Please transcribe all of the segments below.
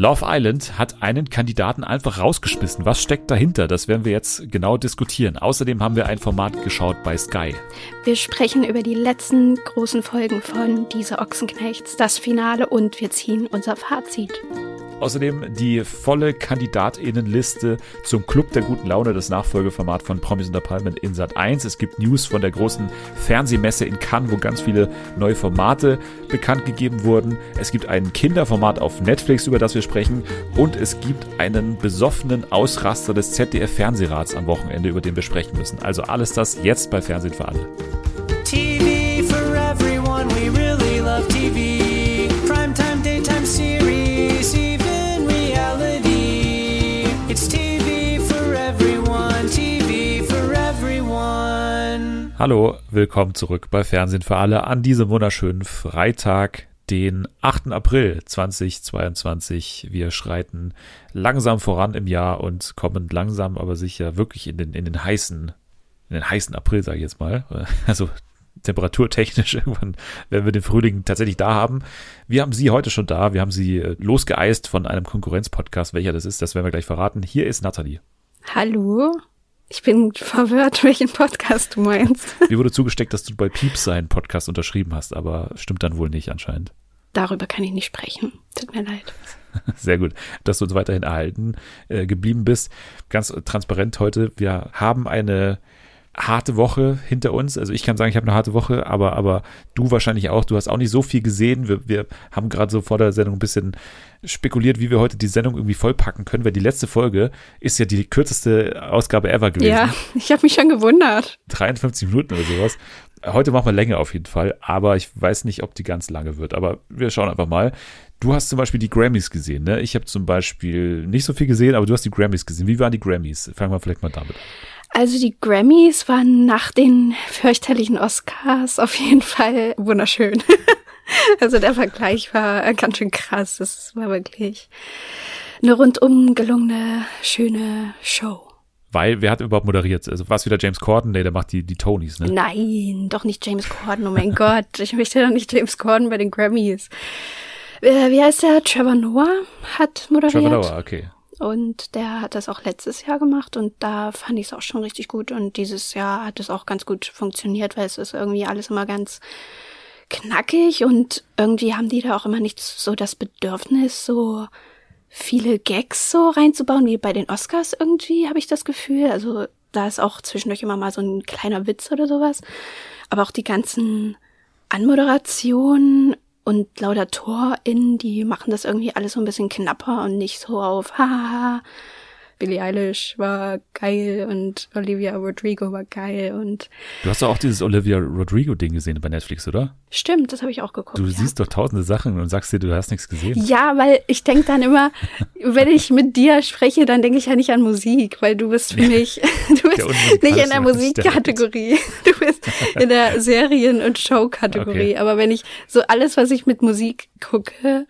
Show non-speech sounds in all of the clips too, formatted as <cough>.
Love Island hat einen Kandidaten einfach rausgeschmissen. Was steckt dahinter? Das werden wir jetzt genau diskutieren. Außerdem haben wir ein Format geschaut bei Sky. Wir sprechen über die letzten großen Folgen von Diese Ochsenknechts, das Finale und wir ziehen unser Fazit. Außerdem die volle KandidatInnenliste zum Club der guten Laune, das Nachfolgeformat von Promis unter Palmen in Sat 1. Es gibt News von der großen Fernsehmesse in Cannes, wo ganz viele neue Formate bekannt gegeben wurden. Es gibt ein Kinderformat auf Netflix, über das wir sprechen. Und es gibt einen besoffenen Ausraster des ZDF-Fernsehrats am Wochenende, über den wir sprechen müssen. Also alles das jetzt bei Fernsehen für alle. Hallo, willkommen zurück bei Fernsehen für alle an diesem wunderschönen Freitag, den 8. April 2022. Wir schreiten langsam voran im Jahr und kommen langsam aber sicher wirklich in den, in den heißen, in den heißen April, sage ich jetzt mal. <laughs> Also temperaturtechnisch <laughs> irgendwann werden wir den Frühling tatsächlich da haben. Wir haben sie heute schon da. Wir haben sie äh, losgeeist von einem Konkurrenzpodcast. Welcher das ist, das werden wir gleich verraten. Hier ist Nathalie. Hallo. Ich bin verwirrt, <laughs> welchen Podcast du meinst. Mir wurde zugesteckt, dass du bei Pieps seinen Podcast unterschrieben hast, aber stimmt dann wohl nicht anscheinend. Darüber kann ich nicht sprechen. Tut mir leid. <laughs> Sehr gut, dass du uns weiterhin erhalten äh, geblieben bist. Ganz transparent heute. Wir haben eine harte Woche hinter uns. Also ich kann sagen, ich habe eine harte Woche, aber, aber du wahrscheinlich auch. Du hast auch nicht so viel gesehen. Wir, wir haben gerade so vor der Sendung ein bisschen spekuliert, wie wir heute die Sendung irgendwie vollpacken können, weil die letzte Folge ist ja die kürzeste Ausgabe ever gewesen. Ja, ich habe mich schon gewundert. 53 Minuten oder sowas. Heute machen wir länger auf jeden Fall, aber ich weiß nicht, ob die ganz lange wird. Aber wir schauen einfach mal. Du hast zum Beispiel die Grammys gesehen, ne? Ich habe zum Beispiel nicht so viel gesehen, aber du hast die Grammys gesehen. Wie waren die Grammys? Fangen wir vielleicht mal damit an. Also die Grammys waren nach den fürchterlichen Oscars auf jeden Fall wunderschön. <laughs> also der Vergleich war ganz schön krass. Das war wirklich eine rundum gelungene, schöne Show. Weil, wer hat überhaupt moderiert? Also war es wieder James Corden? Nee, der macht die, die Tonys, ne? Nein, doch nicht James Corden, oh mein <laughs> Gott. Ich möchte doch nicht James Corden bei den Grammys. Äh, wie heißt der? Trevor Noah hat moderiert. Trevor Noah, okay. Und der hat das auch letztes Jahr gemacht und da fand ich es auch schon richtig gut. Und dieses Jahr hat es auch ganz gut funktioniert, weil es ist irgendwie alles immer ganz knackig und irgendwie haben die da auch immer nicht so das Bedürfnis, so viele Gags so reinzubauen, wie bei den Oscars irgendwie, habe ich das Gefühl. Also da ist auch zwischendurch immer mal so ein kleiner Witz oder sowas. Aber auch die ganzen Anmoderationen und LaudatorInnen, die machen das irgendwie alles so ein bisschen knapper und nicht so auf, haha, Billie Eilish war geil und Olivia Rodrigo war geil und. Du hast doch auch dieses Olivia Rodrigo-Ding gesehen bei Netflix, oder? Stimmt, das habe ich auch geguckt. Du ja. siehst doch tausende Sachen und sagst dir, du hast nichts gesehen. Ja, weil ich denke dann immer, <laughs> wenn ich mit dir spreche, dann denke ich ja nicht an Musik, weil du bist für mich, <laughs> du bist nicht in der Musikkategorie. <laughs> Du bist in der Serien- und Show-Kategorie. Okay. Aber wenn ich so alles, was ich mit Musik gucke,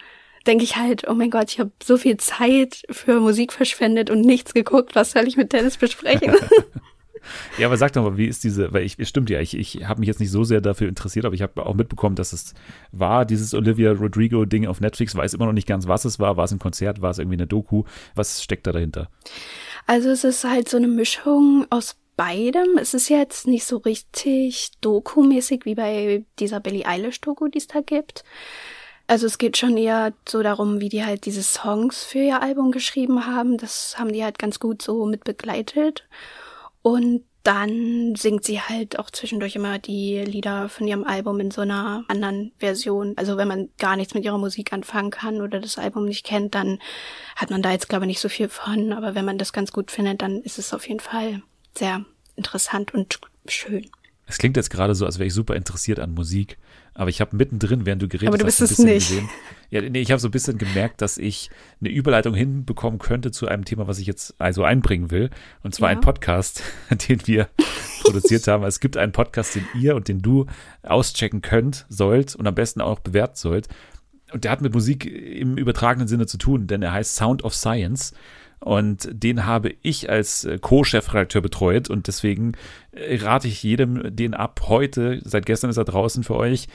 denke ich halt, oh mein Gott, ich habe so viel Zeit für Musik verschwendet und nichts geguckt. Was soll ich mit Dennis besprechen? <laughs> <laughs> ja, aber sag doch mal, wie ist diese, weil ich, stimmt ja, ich, ich habe mich jetzt nicht so sehr dafür interessiert, aber ich habe auch mitbekommen, dass es war, dieses Olivia Rodrigo-Ding auf Netflix, weiß immer noch nicht ganz, was es war. War es ein Konzert, war es irgendwie eine Doku? Was steckt da dahinter? Also es ist halt so eine Mischung aus beidem. Es ist jetzt nicht so richtig dokumäßig wie bei dieser Billie Eilish-Doku, die es da gibt. Also es geht schon eher so darum, wie die halt diese Songs für ihr Album geschrieben haben. Das haben die halt ganz gut so mit begleitet. Und dann singt sie halt auch zwischendurch immer die Lieder von ihrem Album in so einer anderen Version. Also wenn man gar nichts mit ihrer Musik anfangen kann oder das Album nicht kennt, dann hat man da jetzt glaube ich nicht so viel von. Aber wenn man das ganz gut findet, dann ist es auf jeden Fall sehr interessant und schön. Es klingt jetzt gerade so, als wäre ich super interessiert an Musik. Aber ich habe mittendrin, während du geredet Aber du bist hast, es nicht. Gesehen, ja, nee, ich habe so ein bisschen gemerkt, dass ich eine Überleitung hinbekommen könnte zu einem Thema, was ich jetzt also einbringen will. Und zwar ja. ein Podcast, <laughs> den wir produziert haben. Es gibt einen Podcast, den ihr und den du auschecken könnt, sollt und am besten auch bewerten sollt. Und der hat mit Musik im übertragenen Sinne zu tun, denn er heißt Sound of Science. Und den habe ich als äh, Co-Chefredakteur betreut und deswegen äh, rate ich jedem den ab heute, seit gestern ist er draußen für euch,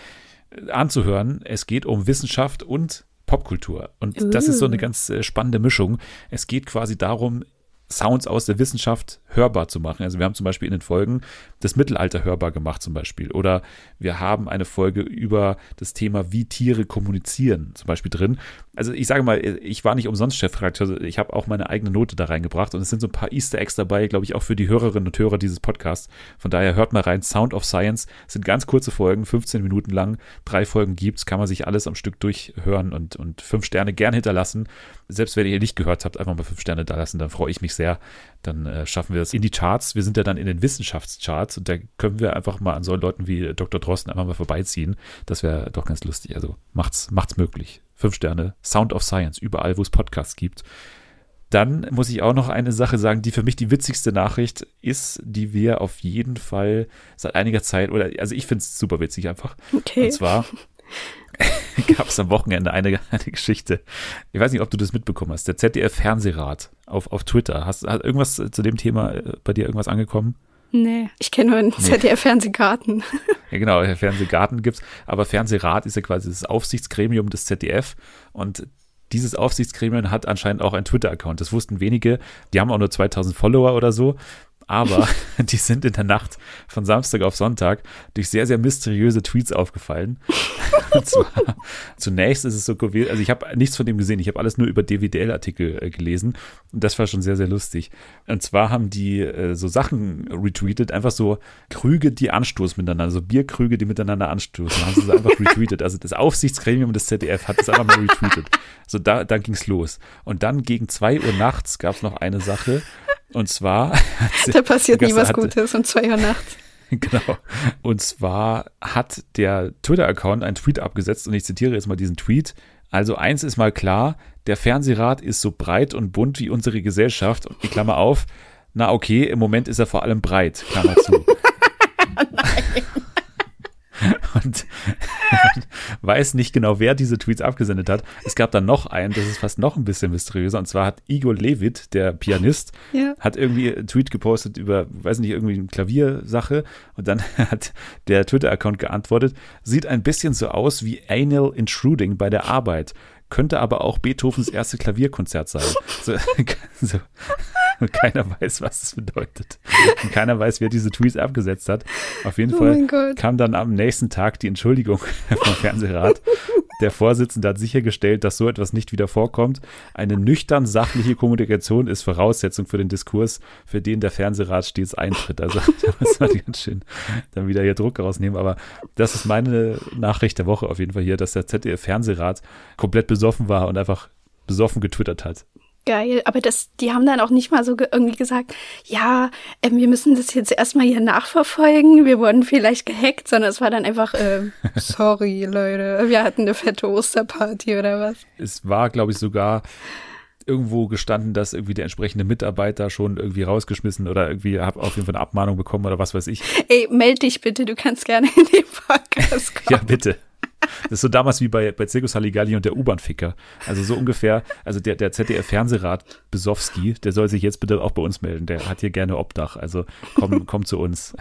äh, anzuhören. Es geht um Wissenschaft und Popkultur. Und das ist so eine ganz spannende Mischung. Es geht quasi darum, Sounds aus der Wissenschaft hörbar zu machen. Also wir haben zum Beispiel in den Folgen das Mittelalter hörbar gemacht zum Beispiel. Oder wir haben eine Folge über das Thema, wie Tiere kommunizieren zum Beispiel drin. Also ich sage mal, ich war nicht umsonst Chefredakteur, ich habe auch meine eigene Note da reingebracht und es sind so ein paar Easter Eggs dabei, glaube ich, auch für die Hörerinnen und Hörer dieses Podcasts. Von daher hört mal rein, Sound of Science es sind ganz kurze Folgen, 15 Minuten lang, drei Folgen gibt's, kann man sich alles am Stück durchhören und, und fünf Sterne gern hinterlassen. Selbst wenn ihr nicht gehört habt, einfach mal fünf Sterne da lassen, dann freue ich mich sehr. Dann äh, schaffen wir es in die Charts. Wir sind ja dann in den Wissenschaftscharts und da können wir einfach mal an so Leuten wie Dr. Drosten einfach mal vorbeiziehen. Das wäre doch ganz lustig. Also macht's, macht's möglich. Fünf Sterne. Sound of Science, überall, wo es Podcasts gibt. Dann muss ich auch noch eine Sache sagen, die für mich die witzigste Nachricht ist, die wir auf jeden Fall seit einiger Zeit, oder also ich finde es super witzig einfach. Okay. Und zwar <laughs> <laughs> gab es am Wochenende eine, eine Geschichte. Ich weiß nicht, ob du das mitbekommen hast. Der ZDF-Fernsehrat auf, auf Twitter. Hast, hat irgendwas zu dem Thema äh, bei dir irgendwas angekommen? Nee, ich kenne nur einen nee. ZDF-Fernsehgarten. <laughs> Ja, genau, Fernsehgarten gibt's. Aber Fernsehrat ist ja quasi das Aufsichtsgremium des ZDF. Und dieses Aufsichtsgremium hat anscheinend auch einen Twitter-Account. Das wussten wenige. Die haben auch nur 2000 Follower oder so aber <laughs> die sind in der Nacht von Samstag auf Sonntag durch sehr, sehr mysteriöse Tweets aufgefallen. <laughs> Und zwar, zunächst ist es so gewesen, also ich habe nichts von dem gesehen, ich habe alles nur über DWDL-Artikel äh, gelesen und das war schon sehr, sehr lustig. Und zwar haben die äh, so Sachen retweetet, einfach so Krüge, die anstoßen miteinander, so Bierkrüge, die miteinander anstoßen, haben sie so einfach <laughs> retweetet. Also das Aufsichtsgremium des ZDF hat das einfach mal retweetet. So da, da ging es los. Und dann gegen zwei Uhr nachts gab es noch eine Sache, und zwar. <laughs> Da passiert nie was Gutes um zwei Uhr nachts. <laughs> Genau. Und zwar hat der Twitter-Account einen Tweet abgesetzt und ich zitiere jetzt mal diesen Tweet. Also eins ist mal klar, der Fernsehrat ist so breit und bunt wie unsere Gesellschaft. Und ich klammer auf, na okay, im Moment ist er vor allem breit, Klammer zu. <laughs> Nein. <laughs> und <laughs> weiß nicht genau, wer diese Tweets abgesendet hat. Es gab dann noch einen, das ist fast noch ein bisschen mysteriöser, und zwar hat Igor Levit, der Pianist, ja. hat irgendwie einen Tweet gepostet über, weiß nicht, irgendwie eine Klaviersache und dann <laughs> hat der Twitter-Account geantwortet, sieht ein bisschen so aus wie Anal Intruding bei der Arbeit könnte aber auch Beethovens erste Klavierkonzert sein. So, so, keiner weiß, was das bedeutet. Und keiner weiß, wer diese Tweets abgesetzt hat. Auf jeden oh Fall kam dann am nächsten Tag die Entschuldigung <laughs> vom Fernsehrat. Der Vorsitzende hat sichergestellt, dass so etwas nicht wieder vorkommt. Eine nüchtern sachliche Kommunikation ist Voraussetzung für den Diskurs, für den der Fernsehrat stets eintritt. Also da muss man ganz schön dann wieder hier Druck rausnehmen. Aber das ist meine Nachricht der Woche auf jeden Fall hier, dass der ZDF-Fernsehrat komplett besoffen war und einfach besoffen getwittert hat. Geil, aber das, die haben dann auch nicht mal so ge irgendwie gesagt, ja, äh, wir müssen das jetzt erstmal hier nachverfolgen, wir wurden vielleicht gehackt, sondern es war dann einfach, äh, <laughs> sorry Leute, wir hatten eine fette Osterparty oder was. Es war, glaube ich, sogar irgendwo gestanden, dass irgendwie der entsprechende Mitarbeiter schon irgendwie rausgeschmissen oder irgendwie hab auf jeden Fall eine Abmahnung bekommen oder was weiß ich. Ey, meld dich bitte, du kannst gerne in den Podcast <laughs> kommen. ja, bitte. Das ist so damals wie bei, bei Zirkus Halligalli und der U-Bahn-Ficker. Also so ungefähr, also der, der ZDF-Fernsehrat Besowski, der soll sich jetzt bitte auch bei uns melden. Der hat hier gerne Obdach. Also komm, <laughs> komm zu uns.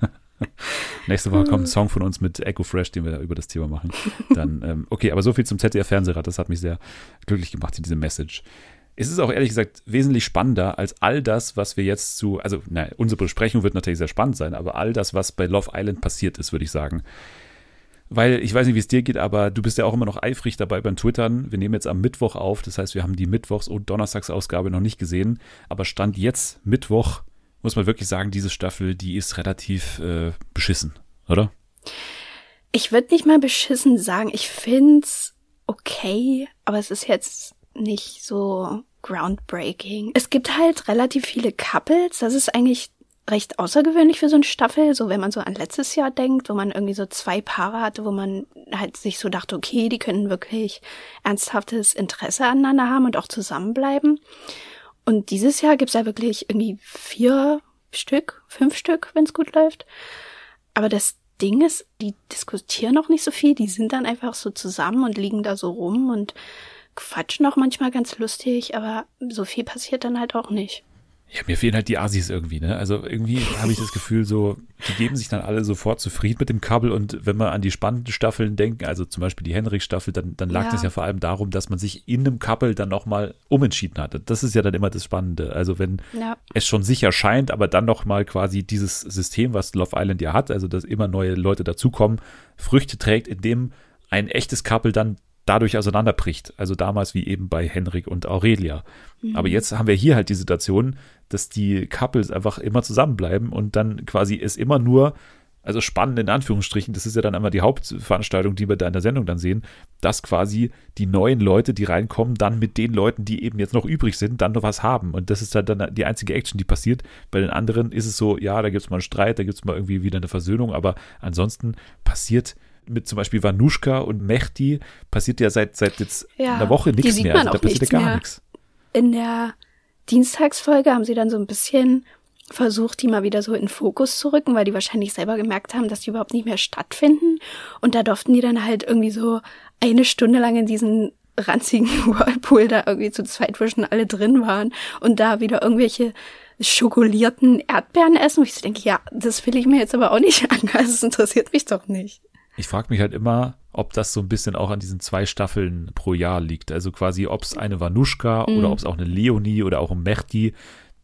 <laughs> Nächste Woche kommt ein Song von uns mit Echo Fresh, den wir da über das Thema machen. Dann, ähm, okay, aber so viel zum ZDF-Fernsehrat. Das hat mich sehr glücklich gemacht, diese Message. Es ist auch ehrlich gesagt wesentlich spannender als all das, was wir jetzt zu, also, na, unsere Besprechung wird natürlich sehr spannend sein, aber all das, was bei Love Island passiert ist, würde ich sagen. Weil ich weiß nicht, wie es dir geht, aber du bist ja auch immer noch eifrig dabei beim Twittern. Wir nehmen jetzt am Mittwoch auf, das heißt, wir haben die Mittwochs- und Donnerstagsausgabe noch nicht gesehen. Aber Stand jetzt, Mittwoch, muss man wirklich sagen, diese Staffel, die ist relativ äh, beschissen, oder? Ich würde nicht mal beschissen sagen. Ich find's okay, aber es ist jetzt nicht so groundbreaking. Es gibt halt relativ viele Couples. Das ist eigentlich recht außergewöhnlich für so eine Staffel, so wenn man so an letztes Jahr denkt, wo man irgendwie so zwei Paare hatte, wo man halt sich so dachte, okay, die können wirklich ernsthaftes Interesse aneinander haben und auch zusammenbleiben. Und dieses Jahr gibt's ja wirklich irgendwie vier Stück, fünf Stück, wenn's gut läuft. Aber das Ding ist, die diskutieren noch nicht so viel, die sind dann einfach so zusammen und liegen da so rum und quatschen auch manchmal ganz lustig, aber so viel passiert dann halt auch nicht. Ja, mir fehlen halt die Asis irgendwie, ne? Also irgendwie habe ich das Gefühl, so, die geben sich dann alle sofort zufrieden mit dem Kabel und wenn man an die spannenden Staffeln denken, also zum Beispiel die Henrik-Staffel, dann, dann lag ja. das ja vor allem darum, dass man sich in einem Couple dann nochmal umentschieden hatte. Das ist ja dann immer das Spannende. Also wenn ja. es schon sicher scheint, aber dann nochmal quasi dieses System, was Love Island ja hat, also dass immer neue Leute dazukommen, Früchte trägt, indem ein echtes Couple dann dadurch auseinanderbricht. Also damals wie eben bei Henrik und Aurelia. Mhm. Aber jetzt haben wir hier halt die Situation, dass die Couples einfach immer zusammenbleiben und dann quasi es immer nur, also spannend in Anführungsstrichen, das ist ja dann einmal die Hauptveranstaltung, die wir da in der Sendung dann sehen, dass quasi die neuen Leute, die reinkommen, dann mit den Leuten, die eben jetzt noch übrig sind, dann noch was haben. Und das ist dann die einzige Action, die passiert. Bei den anderen ist es so, ja, da gibt es mal einen Streit, da gibt es mal irgendwie wieder eine Versöhnung, aber ansonsten passiert mit zum Beispiel Vanushka und Mehdi passiert ja seit, seit jetzt ja, einer Woche nichts mehr. Also da passiert ja gar nichts. In der Dienstagsfolge haben sie dann so ein bisschen versucht, die mal wieder so in den Fokus zu rücken, weil die wahrscheinlich selber gemerkt haben, dass die überhaupt nicht mehr stattfinden. Und da durften die dann halt irgendwie so eine Stunde lang in diesen ranzigen <laughs> Whirlpool da irgendwie zu zweit, wo schon alle drin waren und da wieder irgendwelche schokolierten Erdbeeren essen. Und ich so denke, ja, das will ich mir jetzt aber auch nicht <laughs> an. Das interessiert mich doch nicht. Ich frage mich halt immer, ob das so ein bisschen auch an diesen zwei Staffeln pro Jahr liegt. Also quasi, ob es eine Vanushka mhm. oder ob es auch eine Leonie oder auch ein Mehdi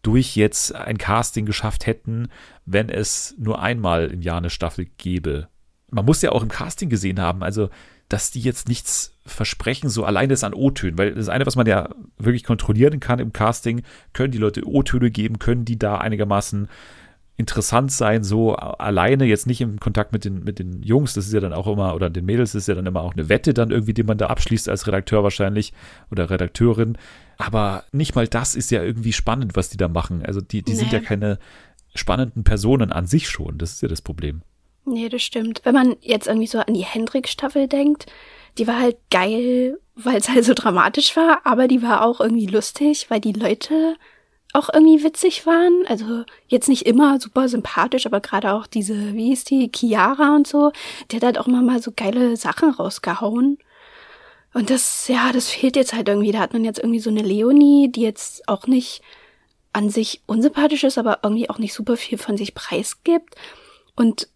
durch jetzt ein Casting geschafft hätten, wenn es nur einmal im Jahr eine Staffel gäbe. Man muss ja auch im Casting gesehen haben, also dass die jetzt nichts versprechen, so alleine ist an O-Tönen, weil das eine, was man ja wirklich kontrollieren kann im Casting, können die Leute O-Töne geben, können die da einigermaßen interessant sein, so alleine, jetzt nicht im Kontakt mit den, mit den Jungs, das ist ja dann auch immer, oder den Mädels, das ist ja dann immer auch eine Wette dann irgendwie, die man da abschließt als Redakteur wahrscheinlich oder Redakteurin. Aber nicht mal das ist ja irgendwie spannend, was die da machen. Also die, die nee. sind ja keine spannenden Personen an sich schon. Das ist ja das Problem. Nee, das stimmt. Wenn man jetzt irgendwie so an die Hendrik-Staffel denkt, die war halt geil, weil es halt so dramatisch war, aber die war auch irgendwie lustig, weil die Leute auch irgendwie witzig waren. Also jetzt nicht immer super sympathisch, aber gerade auch diese, wie hieß die, Chiara und so, die hat halt auch immer mal so geile Sachen rausgehauen. Und das, ja, das fehlt jetzt halt irgendwie. Da hat man jetzt irgendwie so eine Leonie, die jetzt auch nicht an sich unsympathisch ist, aber irgendwie auch nicht super viel von sich preisgibt. Und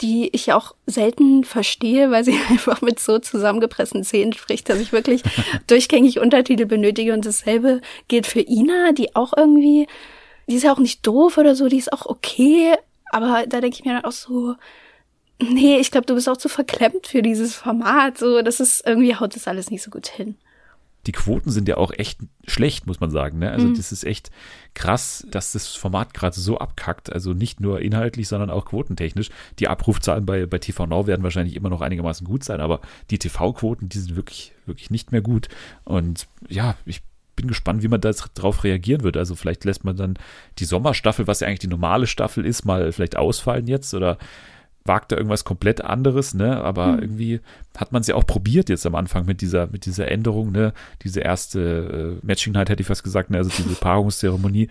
die ich auch selten verstehe, weil sie <laughs> einfach mit so zusammengepressten Zähnen spricht, dass ich wirklich <laughs> durchgängig Untertitel benötige. Und dasselbe gilt für Ina, die auch irgendwie, die ist ja auch nicht doof oder so, die ist auch okay. Aber da denke ich mir dann auch so, nee, ich glaube, du bist auch zu verklemmt für dieses Format. So, das ist irgendwie haut das alles nicht so gut hin die Quoten sind ja auch echt schlecht, muss man sagen. Ne? Also mhm. das ist echt krass, dass das Format gerade so abkackt. Also nicht nur inhaltlich, sondern auch quotentechnisch. Die Abrufzahlen bei, bei TV Now werden wahrscheinlich immer noch einigermaßen gut sein, aber die TV-Quoten, die sind wirklich, wirklich nicht mehr gut. Und ja, ich bin gespannt, wie man da drauf reagieren wird. Also vielleicht lässt man dann die Sommerstaffel, was ja eigentlich die normale Staffel ist, mal vielleicht ausfallen jetzt oder wagt da irgendwas komplett anderes, ne? Aber hm. irgendwie hat man es ja auch probiert jetzt am Anfang mit dieser, mit dieser Änderung, ne? Diese erste äh, Matching Night hätte ich fast gesagt, ne? Also diese Paarungszeremonie,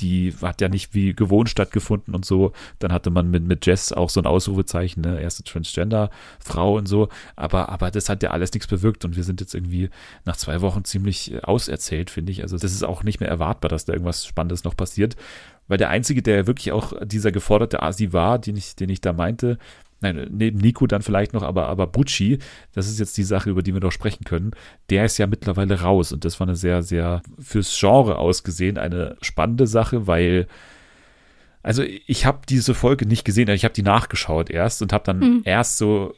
die hat ja nicht wie gewohnt stattgefunden und so. Dann hatte man mit, mit Jess auch so ein Ausrufezeichen, ne? Erste Transgender-Frau und so. Aber, aber das hat ja alles nichts bewirkt und wir sind jetzt irgendwie nach zwei Wochen ziemlich äh, auserzählt, finde ich. Also das ist auch nicht mehr erwartbar, dass da irgendwas Spannendes noch passiert weil der Einzige, der wirklich auch dieser geforderte Asi war, den ich, den ich da meinte, nein, neben Nico dann vielleicht noch, aber, aber Bucci, das ist jetzt die Sache, über die wir noch sprechen können, der ist ja mittlerweile raus und das war eine sehr, sehr fürs Genre ausgesehen eine spannende Sache, weil also ich habe diese Folge nicht gesehen, ich habe die nachgeschaut erst und habe dann mhm. erst so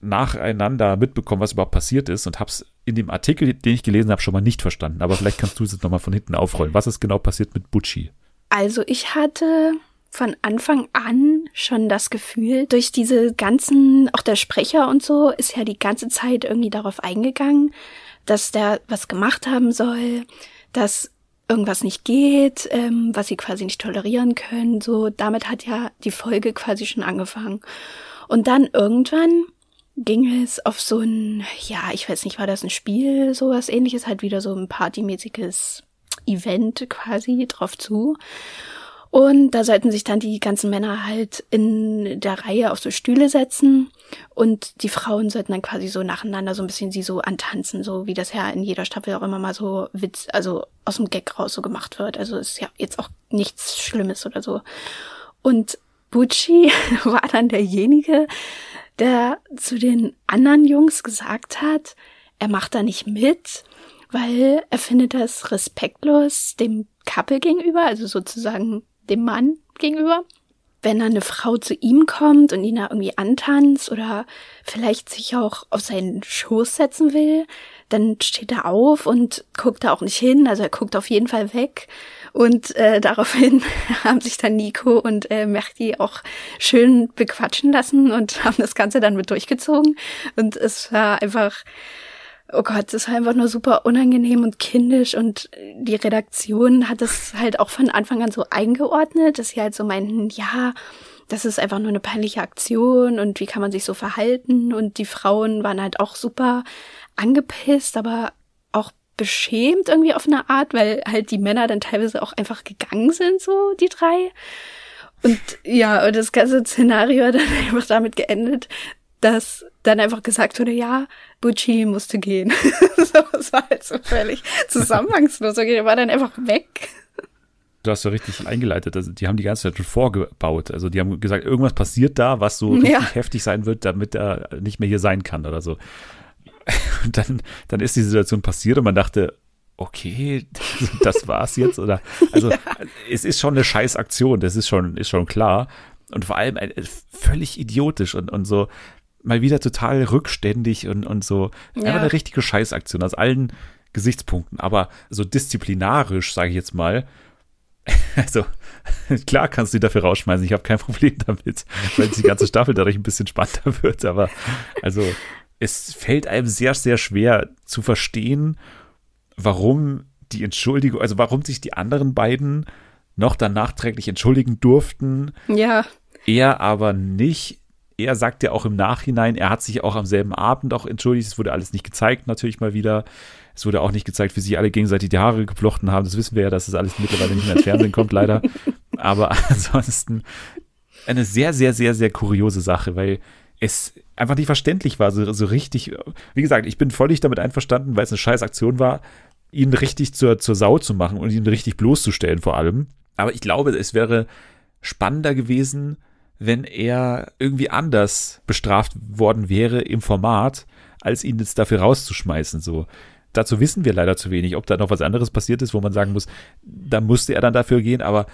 nacheinander mitbekommen, was überhaupt passiert ist und habe es in dem Artikel, den ich gelesen habe, schon mal nicht verstanden. Aber vielleicht kannst du es jetzt nochmal von hinten aufrollen. Was ist genau passiert mit Bucci? Also ich hatte von Anfang an schon das Gefühl, durch diese ganzen, auch der Sprecher und so, ist ja die ganze Zeit irgendwie darauf eingegangen, dass der was gemacht haben soll, dass irgendwas nicht geht, ähm, was sie quasi nicht tolerieren können. So, damit hat ja die Folge quasi schon angefangen. Und dann irgendwann ging es auf so ein, ja, ich weiß nicht, war das ein Spiel, sowas ähnliches, halt wieder so ein partymäßiges Event quasi drauf zu. Und da sollten sich dann die ganzen Männer halt in der Reihe auf so Stühle setzen und die Frauen sollten dann quasi so nacheinander so ein bisschen sie so antanzen, so wie das ja in jeder Staffel auch immer mal so Witz, also aus dem Gag raus so gemacht wird. Also ist ja jetzt auch nichts Schlimmes oder so. Und Bucci <laughs> war dann derjenige, der zu den anderen Jungs gesagt hat, er macht da nicht mit, weil er findet das respektlos dem Couple gegenüber, also sozusagen dem Mann gegenüber. Wenn dann eine Frau zu ihm kommt und ihn da irgendwie antanzt oder vielleicht sich auch auf seinen Schoß setzen will, dann steht er auf und guckt da auch nicht hin. Also er guckt auf jeden Fall weg. Und äh, daraufhin <laughs> haben sich dann Nico und äh, Mechti auch schön bequatschen lassen und <laughs> haben das Ganze dann mit durchgezogen. Und es war einfach oh Gott, das war einfach nur super unangenehm und kindisch und die Redaktion hat es halt auch von Anfang an so eingeordnet, dass sie halt so meinten, ja, das ist einfach nur eine peinliche Aktion und wie kann man sich so verhalten und die Frauen waren halt auch super angepisst, aber auch beschämt irgendwie auf eine Art, weil halt die Männer dann teilweise auch einfach gegangen sind, so die drei. Und ja, und das ganze Szenario hat dann <laughs> einfach damit geendet, dass dann einfach gesagt wurde, ja, Bucci musste gehen. <laughs> so, das war halt so völlig zusammenhangslos. Okay, der war dann einfach weg. Du hast so richtig eingeleitet. Also die haben die ganze Zeit schon vorgebaut. Also die haben gesagt, irgendwas passiert da, was so richtig ja. heftig sein wird, damit er nicht mehr hier sein kann oder so. <laughs> Und dann, dann ist die Situation passiert und man dachte, okay, <laughs> das war's jetzt oder also ja. es ist schon eine Scheißaktion, das ist schon ist schon klar und vor allem äh, völlig idiotisch und und so mal wieder total rückständig und, und so. Ja. Einfach eine richtige Scheißaktion aus allen Gesichtspunkten. Aber so disziplinarisch, sage ich jetzt mal, <laughs> also klar kannst du die dafür rausschmeißen. Ich habe kein <laughs> Problem damit, weil die ganze Staffel dadurch ein bisschen spannender wird. Aber also es fällt einem sehr, sehr schwer zu verstehen, warum die Entschuldigung, also warum sich die anderen beiden noch dann nachträglich entschuldigen durften. Ja. Er aber nicht er sagt ja auch im Nachhinein, er hat sich auch am selben Abend auch entschuldigt. Es wurde alles nicht gezeigt, natürlich mal wieder. Es wurde auch nicht gezeigt, wie sie alle gegenseitig die Haare geflochten haben. Das wissen wir ja, dass das alles mittlerweile nicht mehr ins Fernsehen kommt, leider. Aber <laughs> ansonsten eine sehr, sehr, sehr, sehr kuriose Sache, weil es einfach nicht verständlich war, so, so richtig. Wie gesagt, ich bin völlig damit einverstanden, weil es eine scheiß Aktion war, ihn richtig zur, zur Sau zu machen und ihn richtig bloßzustellen vor allem. Aber ich glaube, es wäre spannender gewesen, wenn er irgendwie anders bestraft worden wäre im Format, als ihn jetzt dafür rauszuschmeißen. So. Dazu wissen wir leider zu wenig, ob da noch was anderes passiert ist, wo man sagen muss, da musste er dann dafür gehen, aber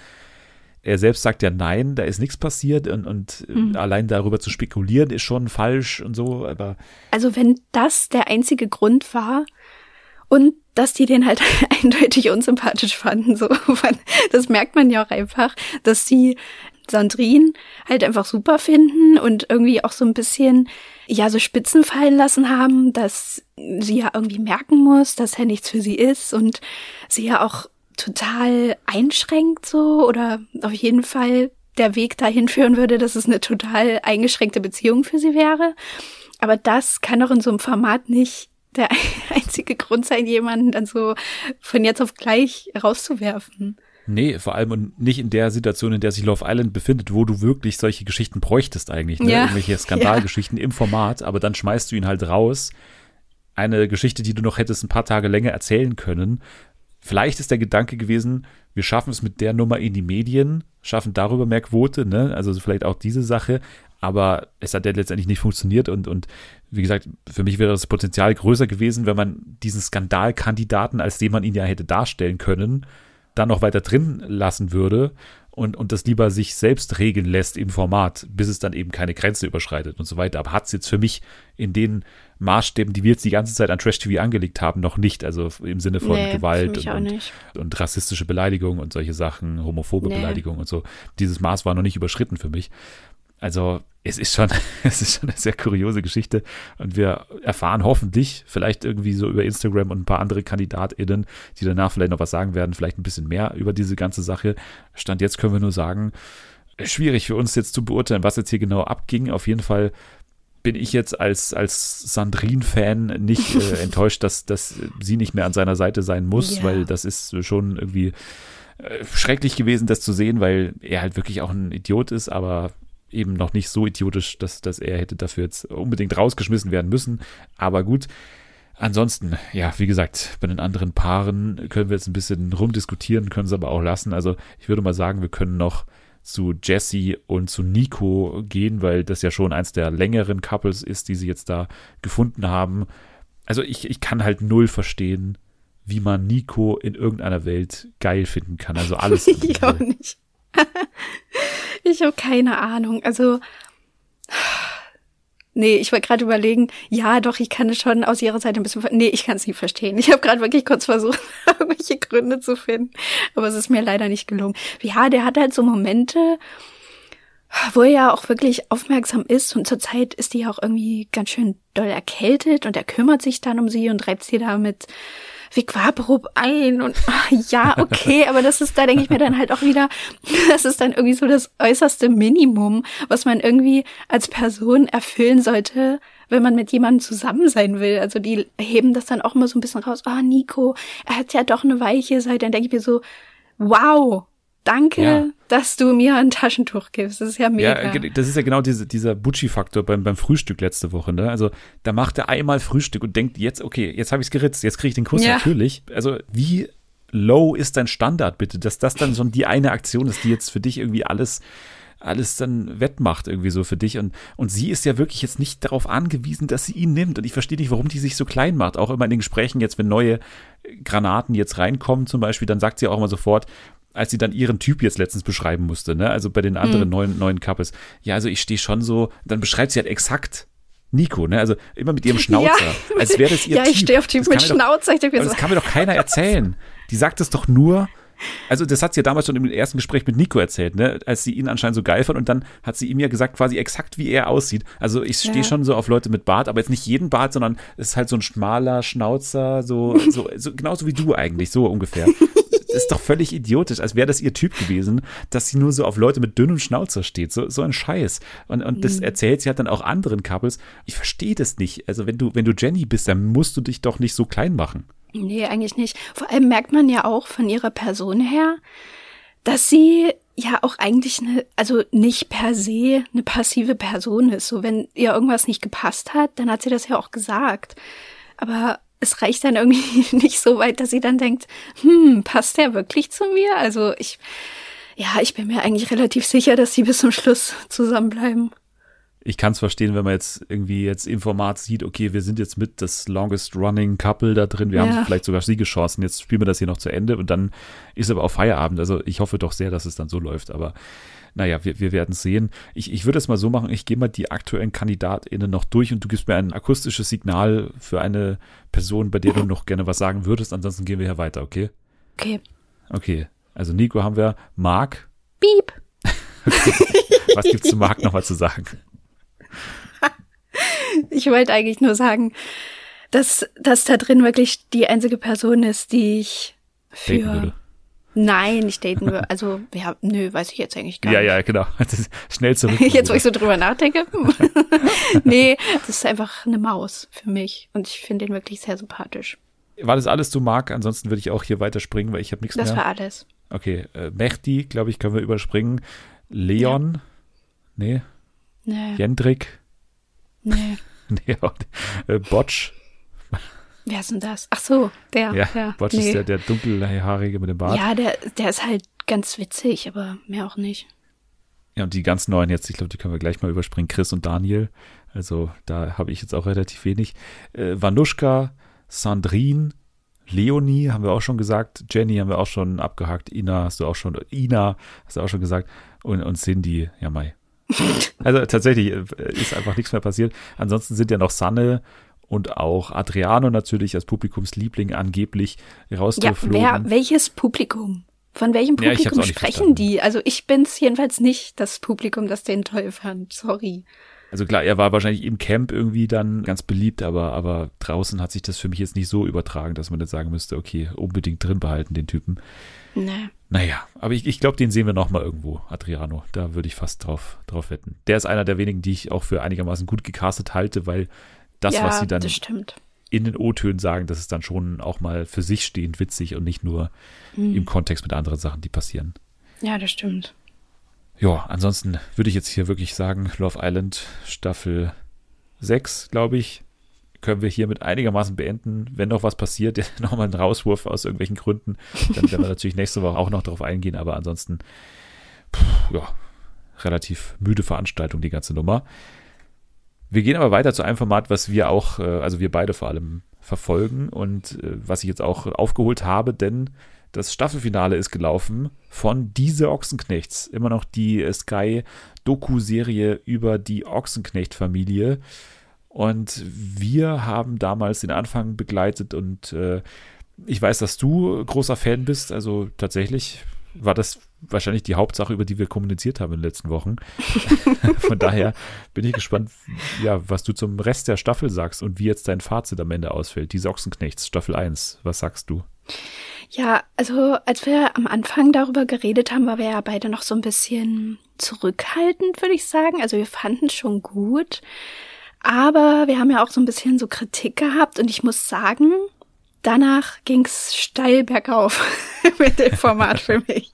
er selbst sagt ja nein, da ist nichts passiert und, und mhm. allein darüber zu spekulieren ist schon falsch und so, aber. Also wenn das der einzige Grund war und dass die den halt <laughs> eindeutig unsympathisch fanden, so, <laughs> das merkt man ja auch einfach, dass sie Sandrine halt einfach super finden und irgendwie auch so ein bisschen, ja, so Spitzen fallen lassen haben, dass sie ja irgendwie merken muss, dass er nichts für sie ist und sie ja auch total einschränkt so oder auf jeden Fall der Weg dahin führen würde, dass es eine total eingeschränkte Beziehung für sie wäre. Aber das kann doch in so einem Format nicht der <laughs> einzige Grund sein, jemanden dann so von jetzt auf gleich rauszuwerfen. Nee, vor allem nicht in der Situation, in der sich Love Island befindet, wo du wirklich solche Geschichten bräuchtest eigentlich, ne? Ja. Irgendwelche <laughs> Skandalgeschichten ja. im Format, aber dann schmeißt du ihn halt raus. Eine Geschichte, die du noch hättest ein paar Tage länger erzählen können. Vielleicht ist der Gedanke gewesen, wir schaffen es mit der Nummer in die Medien, schaffen darüber mehr Quote, ne? Also vielleicht auch diese Sache, aber es hat ja letztendlich nicht funktioniert und, und wie gesagt, für mich wäre das Potenzial größer gewesen, wenn man diesen Skandalkandidaten, als den man ihn ja hätte darstellen können, dann noch weiter drin lassen würde und, und das lieber sich selbst regeln lässt im Format, bis es dann eben keine Grenze überschreitet und so weiter. Aber hat es jetzt für mich in den Maßstäben, die wir jetzt die ganze Zeit an Trash TV angelegt haben, noch nicht. Also im Sinne von nee, Gewalt und, und, und, rassistische Beleidigung und solche Sachen, homophobe nee. Beleidigung und so. Dieses Maß war noch nicht überschritten für mich. Also es ist schon, <laughs> es ist schon eine sehr kuriose Geschichte und wir erfahren hoffentlich vielleicht irgendwie so über Instagram und ein paar andere KandidatInnen, die danach vielleicht noch was sagen werden, vielleicht ein bisschen mehr über diese ganze Sache. Stand jetzt können wir nur sagen, schwierig für uns jetzt zu beurteilen, was jetzt hier genau abging. Auf jeden Fall bin ich jetzt als, als Sandrine-Fan nicht äh, <laughs> enttäuscht, dass, dass sie nicht mehr an seiner Seite sein muss, ja. weil das ist schon irgendwie äh, schrecklich gewesen, das zu sehen, weil er halt wirklich auch ein Idiot ist, aber eben noch nicht so idiotisch, dass, dass er hätte dafür jetzt unbedingt rausgeschmissen werden müssen. Aber gut. Ansonsten, ja, wie gesagt, bei den anderen Paaren können wir jetzt ein bisschen rumdiskutieren, können es aber auch lassen. Also ich würde mal sagen, wir können noch zu Jesse und zu Nico gehen, weil das ja schon eins der längeren Couples ist, die sie jetzt da gefunden haben. Also ich, ich kann halt null verstehen, wie man Nico in irgendeiner Welt geil finden kann. Also alles. <laughs> ich auch nicht. <laughs> ich habe keine Ahnung. Also Nee, ich wollte gerade überlegen, ja, doch, ich kann es schon aus ihrer Seite ein bisschen. Nee, ich kann es nicht verstehen. Ich habe gerade wirklich kurz versucht, <laughs> irgendwelche Gründe zu finden, aber es ist mir leider nicht gelungen. Ja, der hat halt so Momente, wo er ja auch wirklich aufmerksam ist und zurzeit ist die ja auch irgendwie ganz schön doll erkältet und er kümmert sich dann um sie und reibt sie da mit Viquaprob ein und ach, ja, okay, aber das ist, da denke ich mir dann halt auch wieder, <laughs> das ist dann irgendwie so das äußerste Minimum, was man irgendwie als Person erfüllen sollte, wenn man mit jemandem zusammen sein will. Also die heben das dann auch immer so ein bisschen raus. Ah, oh, Nico, er hat ja doch eine weiche Seite. Dann denke ich mir so, wow, Danke, ja. dass du mir ein Taschentuch gibst. Das ist ja mega. Ja, das ist ja genau diese, dieser Butchi-Faktor beim, beim Frühstück letzte Woche. Ne? Also da macht er einmal Frühstück und denkt, jetzt, okay, jetzt habe ich es geritzt, jetzt kriege ich den Kuss ja. natürlich. Also wie low ist dein Standard bitte, dass das dann so die eine Aktion ist, die jetzt für dich irgendwie alles alles dann wettmacht irgendwie so für dich. Und, und sie ist ja wirklich jetzt nicht darauf angewiesen, dass sie ihn nimmt. Und ich verstehe nicht, warum die sich so klein macht. Auch immer in den Gesprächen jetzt, wenn neue Granaten jetzt reinkommen zum Beispiel, dann sagt sie auch immer sofort, als sie dann ihren Typ jetzt letztens beschreiben musste, ne? Also bei den anderen mhm. neuen, neuen Couples. Ja, also ich stehe schon so, dann beschreibt sie halt exakt Nico, ne? Also immer mit ihrem <laughs> Schnauzer. Ja, als wäre das ihr Ja, ich stehe auf Typ mit Schnauzer. Doch, das kann mir doch keiner <laughs> erzählen. Die sagt es doch nur, also das hat sie ja damals schon im ersten Gespräch mit Nico erzählt, ne? als sie ihn anscheinend so geil fand und dann hat sie ihm ja gesagt, quasi exakt wie er aussieht. Also ich stehe ja. schon so auf Leute mit Bart, aber jetzt nicht jeden Bart, sondern es ist halt so ein schmaler Schnauzer, so, <laughs> so, so genauso wie du eigentlich, so ungefähr ist doch völlig idiotisch, als wäre das ihr Typ gewesen, dass sie nur so auf Leute mit dünnem Schnauzer steht. So, so ein Scheiß. Und, und das mhm. erzählt sie halt dann auch anderen Couples. Ich verstehe das nicht. Also wenn du, wenn du Jenny bist, dann musst du dich doch nicht so klein machen. Nee, eigentlich nicht. Vor allem merkt man ja auch von ihrer Person her, dass sie ja auch eigentlich eine, also nicht per se eine passive Person ist. So, wenn ihr irgendwas nicht gepasst hat, dann hat sie das ja auch gesagt. Aber es reicht dann irgendwie <laughs> nicht so weit, dass sie dann denkt, hm, passt der wirklich zu mir? Also ich, ja, ich bin mir eigentlich relativ sicher, dass sie bis zum Schluss zusammenbleiben. Ich kann es verstehen, wenn man jetzt irgendwie jetzt im Format sieht, okay, wir sind jetzt mit das longest running Couple da drin, wir ja. haben vielleicht sogar Siegeschancen, jetzt spielen wir das hier noch zu Ende und dann ist aber auch Feierabend. Also ich hoffe doch sehr, dass es dann so läuft, aber naja, wir, wir werden sehen. Ich, ich würde es mal so machen, ich gehe mal die aktuellen KandidatInnen noch durch und du gibst mir ein akustisches Signal für eine Person, bei der du noch gerne was sagen würdest. Ansonsten gehen wir hier weiter, okay? Okay. Okay. Also Nico haben wir, Marc. Piep. <laughs> Was gibt's zu Marc nochmal zu sagen? <laughs> Ich wollte eigentlich nur sagen, dass das da drin wirklich die einzige Person ist, die ich für Nein, nicht daten wir. Also, ja, nö, weiß ich jetzt eigentlich gar ja, nicht. Ja, ja, genau. <laughs> Schnell zurück. <laughs> jetzt, wo ich so drüber nachdenke. <laughs> nee, das ist einfach eine Maus für mich. Und ich finde ihn wirklich sehr sympathisch. War das alles, du Marc? Ansonsten würde ich auch hier weiterspringen, weil ich habe nichts mehr. Das war alles. Okay, äh, Mehdi, glaube ich, können wir überspringen. Leon? Ja. Nee. Nee. Jendrik? Nee. nee. Äh, Botsch? Wer ist denn das? Ach so, der. Ja, ja Botsch nee. ist der, der dunkelhaarige mit dem Bart. Ja, der, der ist halt ganz witzig, aber mehr auch nicht. Ja, und die ganz neuen jetzt, ich glaube, die können wir gleich mal überspringen. Chris und Daniel. Also da habe ich jetzt auch relativ wenig. Äh, Vanuschka, Sandrine, Leonie haben wir auch schon gesagt. Jenny haben wir auch schon abgehakt. Ina hast du auch schon. Ina hast du auch schon gesagt. Und, und Cindy, ja, Mai. <laughs> also tatsächlich äh, ist einfach nichts mehr passiert. Ansonsten sind ja noch Sanne und auch Adriano natürlich als Publikumsliebling angeblich rausgeflogen. Ja, wer, welches Publikum? Von welchem Publikum ja, sprechen verstanden. die? Also ich bin's jedenfalls nicht, das Publikum, das den toll fand. Sorry. Also klar, er war wahrscheinlich im Camp irgendwie dann ganz beliebt, aber, aber draußen hat sich das für mich jetzt nicht so übertragen, dass man jetzt sagen müsste, okay, unbedingt drin behalten, den Typen. Nee. Naja, aber ich, ich glaube, den sehen wir nochmal irgendwo, Adriano. Da würde ich fast drauf, drauf wetten. Der ist einer der wenigen, die ich auch für einigermaßen gut gecastet halte, weil das, ja, was sie dann in den O-Tönen sagen, das ist dann schon auch mal für sich stehend witzig und nicht nur mhm. im Kontext mit anderen Sachen, die passieren. Ja, das stimmt. Ja, ansonsten würde ich jetzt hier wirklich sagen, Love Island Staffel 6, glaube ich, können wir hiermit einigermaßen beenden. Wenn noch was passiert, <laughs> nochmal ein Rauswurf aus irgendwelchen Gründen, dann werden wir natürlich nächste Woche auch noch darauf eingehen, aber ansonsten, pff, ja, relativ müde Veranstaltung, die ganze Nummer. Wir gehen aber weiter zu einem Format, was wir auch, äh, also wir beide vor allem verfolgen und äh, was ich jetzt auch aufgeholt habe, denn das Staffelfinale ist gelaufen von Diese Ochsenknechts. Immer noch die Sky-Doku-Serie über die Ochsenknecht-Familie. Und wir haben damals den Anfang begleitet und äh, ich weiß, dass du großer Fan bist. Also tatsächlich war das wahrscheinlich die Hauptsache, über die wir kommuniziert haben in den letzten Wochen. <laughs> Von daher bin ich gespannt, ja, was du zum Rest der Staffel sagst und wie jetzt dein Fazit am Ende ausfällt. Die Ochsenknechts, Staffel 1. Was sagst du? Ja, also als wir am Anfang darüber geredet haben, waren wir ja beide noch so ein bisschen zurückhaltend, würde ich sagen. Also wir fanden es schon gut. Aber wir haben ja auch so ein bisschen so Kritik gehabt und ich muss sagen, danach ging's steil bergauf <laughs> mit dem Format für <laughs> mich.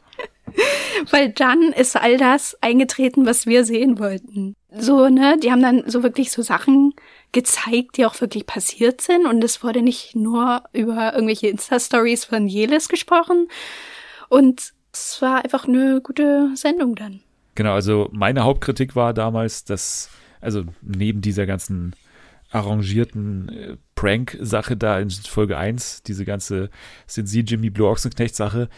<laughs> Weil dann ist all das eingetreten, was wir sehen wollten. So, ne, die haben dann so wirklich so Sachen gezeigt, die auch wirklich passiert sind und es wurde nicht nur über irgendwelche Insta-Stories von Jelis gesprochen und es war einfach eine gute Sendung dann. Genau, also meine Hauptkritik war damals, dass also neben dieser ganzen arrangierten äh, Prank-Sache da in Folge 1, diese ganze sind sie Jimmy Blue Ochsenknecht-Sache,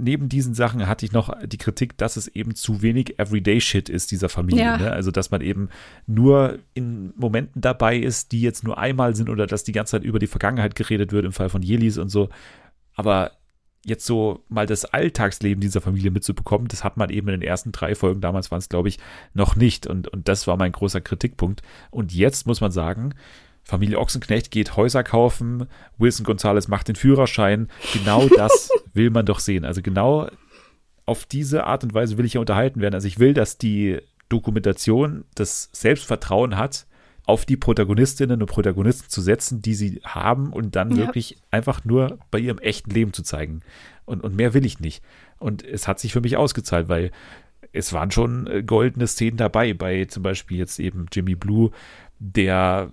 neben diesen Sachen hatte ich noch die Kritik, dass es eben zu wenig Everyday-Shit ist dieser Familie. Ja. Ne? Also, dass man eben nur in Momenten dabei ist, die jetzt nur einmal sind oder dass die ganze Zeit über die Vergangenheit geredet wird im Fall von Jelis und so. Aber jetzt so mal das Alltagsleben dieser Familie mitzubekommen, das hat man eben in den ersten drei Folgen, damals waren es, glaube ich, noch nicht. Und, und das war mein großer Kritikpunkt. Und jetzt muss man sagen, Familie Ochsenknecht geht Häuser kaufen, Wilson Gonzalez macht den Führerschein. Genau das <laughs> will man doch sehen. Also genau auf diese Art und Weise will ich ja unterhalten werden. Also ich will, dass die Dokumentation das Selbstvertrauen hat, auf die Protagonistinnen und Protagonisten zu setzen, die sie haben und dann ja. wirklich einfach nur bei ihrem echten Leben zu zeigen. Und, und mehr will ich nicht. Und es hat sich für mich ausgezahlt, weil es waren schon äh, goldene Szenen dabei, bei zum Beispiel jetzt eben Jimmy Blue, der,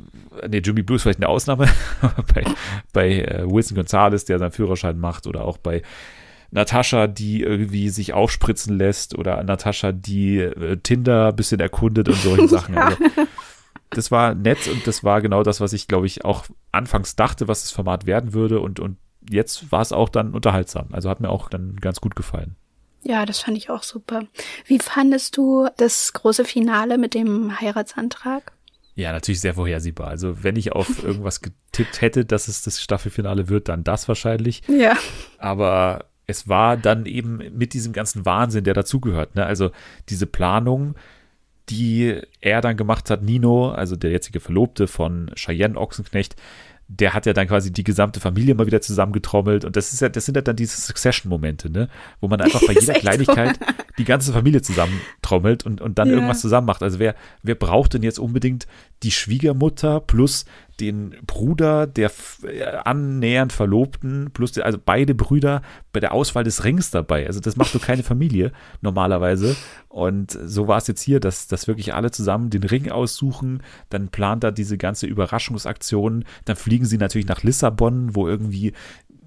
nee, Jimmy Blue ist vielleicht eine Ausnahme, <laughs> bei, bei äh, Wilson Gonzalez, der seinen Führerschein macht, oder auch bei Natascha, die irgendwie sich aufspritzen lässt, oder Natascha, die äh, Tinder ein bisschen erkundet und solche <laughs> Sachen. ja. Also, das war nett und das war genau das, was ich, glaube ich, auch anfangs dachte, was das Format werden würde. Und, und jetzt war es auch dann unterhaltsam. Also hat mir auch dann ganz gut gefallen. Ja, das fand ich auch super. Wie fandest du das große Finale mit dem Heiratsantrag? Ja, natürlich sehr vorhersehbar. Also wenn ich auf <laughs> irgendwas getippt hätte, dass es das Staffelfinale wird, dann das wahrscheinlich. Ja. Aber es war dann eben mit diesem ganzen Wahnsinn, der dazugehört. Ne? Also diese Planung, die er dann gemacht hat, Nino, also der jetzige Verlobte von Cheyenne Ochsenknecht, der hat ja dann quasi die gesamte Familie mal wieder zusammengetrommelt und das ist ja, das sind ja dann diese Succession-Momente, ne, wo man einfach bei <laughs> jeder Kleinigkeit so. die ganze Familie zusammentrommelt und, und dann ja. irgendwas zusammen macht. Also wer, wer braucht denn jetzt unbedingt die Schwiegermutter plus den Bruder der äh, annähernd Verlobten, plus die, also beide Brüder bei der Auswahl des Rings dabei. Also das macht doch keine <laughs> Familie normalerweise. Und so war es jetzt hier, dass, dass wirklich alle zusammen den Ring aussuchen. Dann plant er diese ganze Überraschungsaktion. Dann fliegen sie natürlich nach Lissabon, wo irgendwie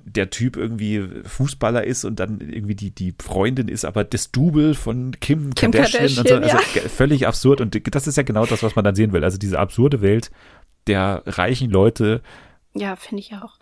der Typ irgendwie Fußballer ist und dann irgendwie die, die Freundin ist aber das Double von Kim, Kim Kardashian, Kardashian so. Also ja. völlig absurd und das ist ja genau das, was man dann sehen will. Also diese absurde Welt der reichen Leute. Ja, finde ich auch.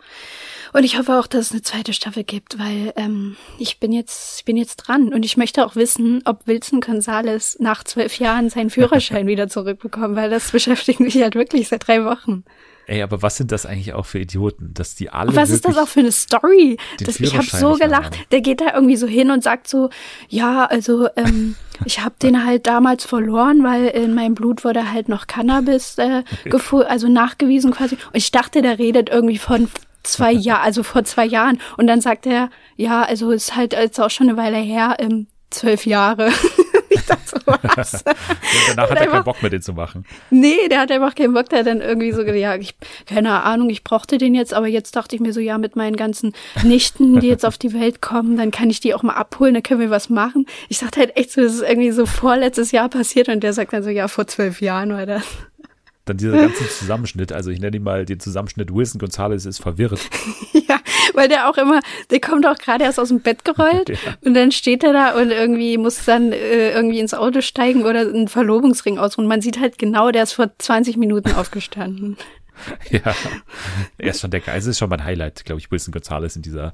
Und ich hoffe auch, dass es eine zweite Staffel gibt, weil ähm, ich bin jetzt, ich bin jetzt dran und ich möchte auch wissen, ob Wilson Gonzales nach zwölf Jahren seinen Führerschein <laughs> wieder zurückbekommt, weil das beschäftigt mich halt wirklich seit drei Wochen. Ey, aber was sind das eigentlich auch für Idioten, dass die alle. Was ist das auch für eine Story? Das, ich habe so gelacht. Der geht da irgendwie so hin und sagt so, ja, also ähm, <laughs> ich habe den halt damals verloren, weil in meinem Blut wurde halt noch Cannabis äh, <laughs> also nachgewiesen quasi. Und ich dachte, der redet irgendwie von zwei Jahren, also vor zwei Jahren. Und dann sagt er, ja, also ist halt jetzt auch schon eine Weile her, ähm, zwölf Jahre. <laughs> ich dachte so, was? <laughs> Und danach hat er keinen Bock mehr, den zu machen. Nee, der hat einfach keinen Bock. Der hat dann irgendwie so, ja, ich, keine Ahnung, ich brauchte den jetzt, aber jetzt dachte ich mir so, ja, mit meinen ganzen Nichten, die jetzt auf die Welt kommen, dann kann ich die auch mal abholen, dann können wir was machen. Ich dachte halt echt so, das ist irgendwie so vorletztes Jahr passiert und der sagt dann so, ja, vor zwölf Jahren war das. Dann dieser ganze Zusammenschnitt, also ich nenne ihn mal den Zusammenschnitt Wilson Gonzalez ist verwirrt. <laughs> ja, weil der auch immer, der kommt auch gerade erst aus dem Bett gerollt <laughs> ja. und dann steht er da und irgendwie muss dann äh, irgendwie ins Auto steigen oder einen Verlobungsring ausruhen. Man sieht halt genau, der ist vor 20 Minuten aufgestanden. <laughs> ja, er ist schon der Geist, ist schon mein Highlight, glaube ich, Wilson Gonzalez in dieser